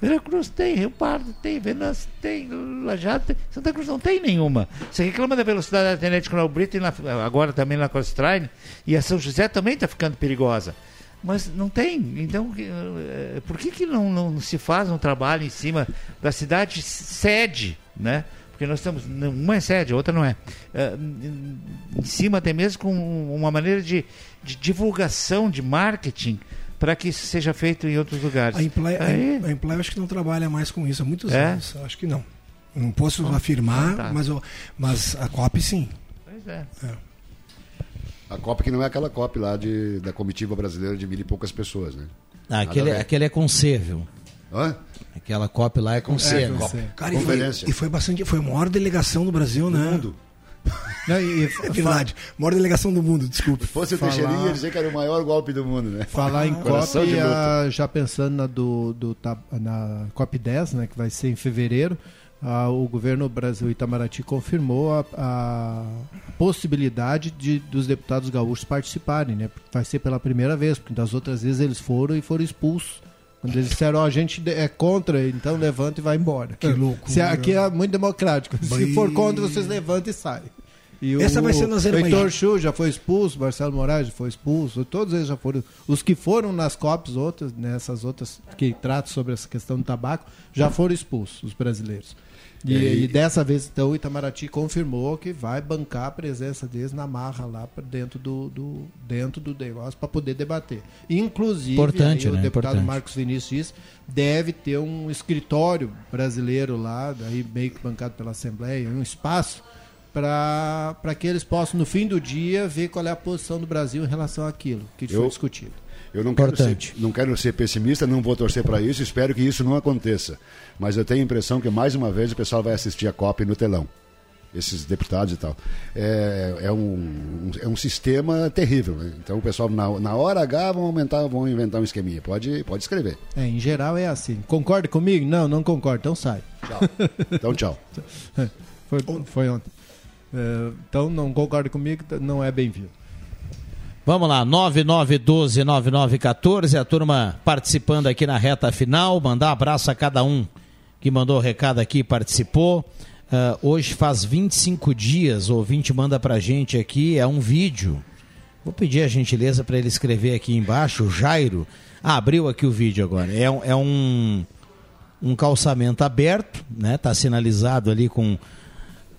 Veracruz tem, Rio Pardo tem, Venâncio tem, Lajado tem. Santa Cruz não tem nenhuma. Você reclama da velocidade da internet com o Brito e na- agora também na Costraine. E a São José também está ficando perigosa. Mas não tem. Então, eh, por que, que não, não se faz um trabalho em cima da cidade sede, né? Porque nós estamos. Uma é sede, a outra não é. Eh, em cima até mesmo com uma maneira de, de divulgação, de marketing, para que isso seja feito em outros lugares. A Imply, Aí- a acho que não trabalha mais com isso há muitos É? anos. Acho que não. Não posso afirmar, tá. mas, eu- mas a COP sim. Pois é. A COP que não é aquela COP lá de, da comitiva brasileira de mil e poucas pessoas, né? Ah, aquele, aquele é com C, viu? Hã? Aquela COP lá é com C. com né? C. Cara, e foi, Conferência. e foi bastante. Foi a maior delegação do Brasil, né? mundo. Não, e, e É verdade. Maior delegação do mundo, desculpe. Se fosse o Falar- Teixeirinha, ia dizer que era o maior golpe do mundo, né? Falar em Coração COP, já pensando na, do, do, na COP 10, né, que vai ser em fevereiro, ah, o governo Brasil Itamaraty confirmou a, a possibilidade de, dos deputados gaúchos participarem. Né? Vai ser pela primeira vez, porque das outras vezes eles foram e foram expulsos. Quando eles disseram, ó, a gente é contra, então levanta e vai embora. Que loucura. Se aqui é muito democrático. Se for contra, vocês levantam e saem. E Essa o, vai ser Azerbaijão. O Heitor Chu já foi expulso, Marcelo Moraes já foi expulso, todos eles já foram. Os que foram nas COPs, outras, nessas outras que tratam sobre essa questão do tabaco, já foram expulsos, os brasileiros. E, e- e dessa vez, então, o Itamaraty confirmou que vai bancar a presença deles na marra lá dentro do, do, dentro do negócio para poder debater. Inclusive, Importante, aí o né? deputado Importante. Marcos Vinícius deve ter um escritório brasileiro lá, daí meio que bancado pela Assembleia, um espaço para que eles possam, no fim do dia, ver qual é a posição do Brasil em relação àquilo que Eu- foi discutido. Eu não quero, ser, não quero ser pessimista, não vou torcer para isso, espero que isso não aconteça. Mas eu tenho a impressão que mais uma vez o pessoal vai assistir a COP no telão. Esses deputados e tal. É, é, um, é um sistema terrível. né? Então o pessoal, na, na hora H, vão aumentar, vão inventar um esqueminha. Pode, pode escrever. É, em geral é assim. Concorda comigo? Não, não concordo, então sai. Tchau. Então, tchau. Foi, foi ontem. É, então não concorda comigo, não é bem-vindo. Vamos lá, 9912-9914, a turma participando aqui na reta final. Mandar abraço a cada um que mandou o recado aqui participou. Ah, hoje faz 25 dias, o ouvinte manda pra gente aqui, é um vídeo. Vou pedir a gentileza para ele escrever aqui embaixo, o Jairo. Ah, abriu aqui o vídeo agora. É, um- é um, um calçamento aberto, né? Tá sinalizado ali com,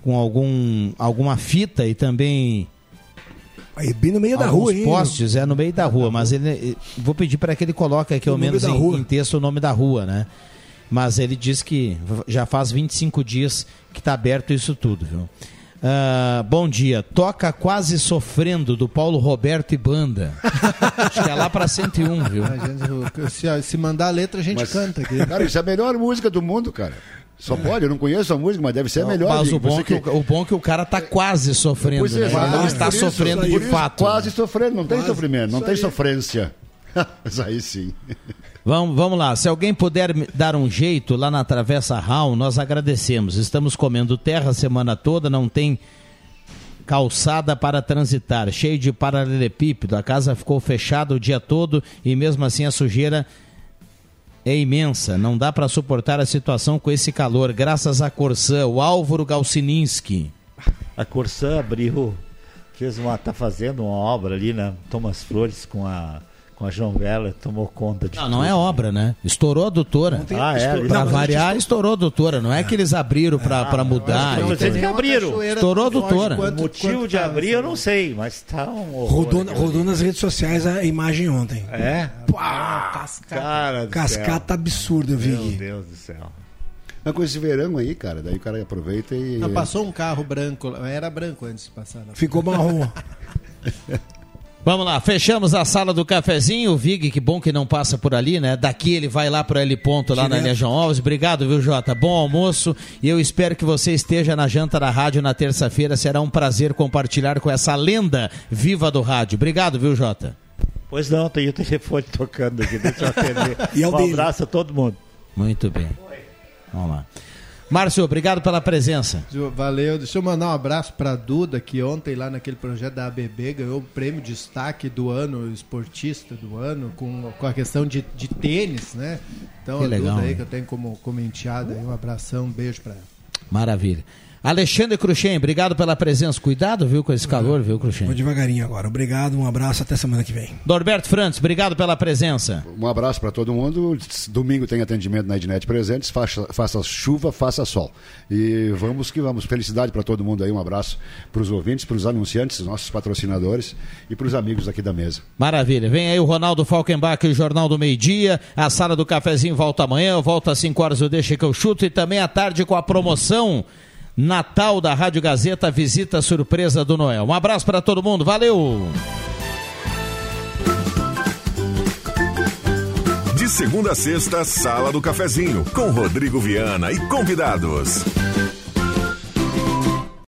com algum, alguma fita e também Aí, bem no meio da Alguns rua, hein? postes, é no meio da rua, mas ele vou pedir para que ele coloque aqui No ao menos da em, em texto o nome da rua, né? Mas ele diz que já faz 25 dias que está aberto isso tudo, viu? Ah, bom dia. Toca Quase Sofrendo, do Paulo Roberto e Banda. Acho que é lá para 101, viu? Gente- se, se mandar a letra, a gente Mas- canta aqui. Cara, isso é a melhor música do mundo, cara. Só pode, eu não conheço a música, mas deve ser a melhor. Mas o bom, é que, o, o bom é que o cara tá quase sofrendo, Pois é, né? Ele não está isso, sofrendo de isso, fato. Quase sofrendo, não tem Quase, sofrimento, não tem aí. sofrência. Mas aí sim. Vamos, vamos lá. Se alguém puder dar um jeito lá na Travessa Raul, nós agradecemos. Estamos comendo terra a semana toda, não tem calçada para transitar, cheio de paralelepípedo. A casa ficou fechada o dia todo e mesmo assim a sujeira é imensa. Não dá para suportar a situação com esse calor. Graças à Corsã, o Álvaro Galsininski. A Corsã abriu, fez uma, tá fazendo uma obra ali, né? Thomas Flores com a, com a João Vela, tomou conta de Não, não é obra, né? Estourou a adutora. Ah, é? ali- Pra Não, mas a gente variar, estourou a adutora. Não é que eles abriram pra, pra mudar. não, tudo. que abriram. Estourou a doutora. O motivo de abrir eu não sei, mas tá um horror. Rodou, aquilo rodou nas redes sociais a imagem ontem. É? Pá, Cara do cascata absurda, eu vi. céu. Meu Deus do céu. Mas com esse verão aí, cara, daí o cara aproveita e. Não, passou um carro branco, era branco antes de passar. Ficou marrom. Vamos lá, fechamos a sala do cafezinho. O Vig, que bom que não passa por ali, né? Daqui ele vai lá pro L ponto, lá na Direto. linha João Alves. Obrigado, viu, Jota? Bom almoço e eu espero que você esteja na janta da rádio na terça-feira. Será um prazer compartilhar com essa lenda viva do rádio. Obrigado, viu, Jota? Pois não, tem o telefone tocando aqui, deixa eu atender. E é um dele. abraço a todo mundo. Muito bem. Vamos lá. Márcio, obrigado pela presença. Valeu. Deixa eu mandar um abraço pra Duda, que ontem lá naquele projeto da ABB ganhou o prêmio de destaque do ano, esportista do ano, com, com a questão de, de tênis, né? Então Que a legal, Duda aí que eu tenho como, como enteada aí, um abração, um beijo pra ela. Maravilha. Alexandre Cruxem, obrigado pela presença. Cuidado, viu, com esse calor, viu, Vou Cruxem? devagarinho agora. Obrigado, um abraço, até semana que vem. Norberto Frantes, obrigado pela presença. Um abraço para todo mundo. Domingo tem atendimento na Ednet Presentes. Faça, faça chuva, faça sol. E vamos que vamos. Felicidade para todo mundo aí. Um abraço para os ouvintes, para os anunciantes, nossos patrocinadores e para os amigos aqui da mesa. Maravilha. Vem aí o Ronaldo Falkenbach, o Jornal do Meio Dia. A sala do cafezinho volta amanhã. Eu volto às 5 horas, eu deixo que eu chuto. E também à tarde com a promoção Natal da Rádio Gazeta, visita surpresa do Noel. Um abraço para todo mundo. Valeu! De segunda a sexta, Sala do Cafezinho, com Rodrigo Viana e convidados.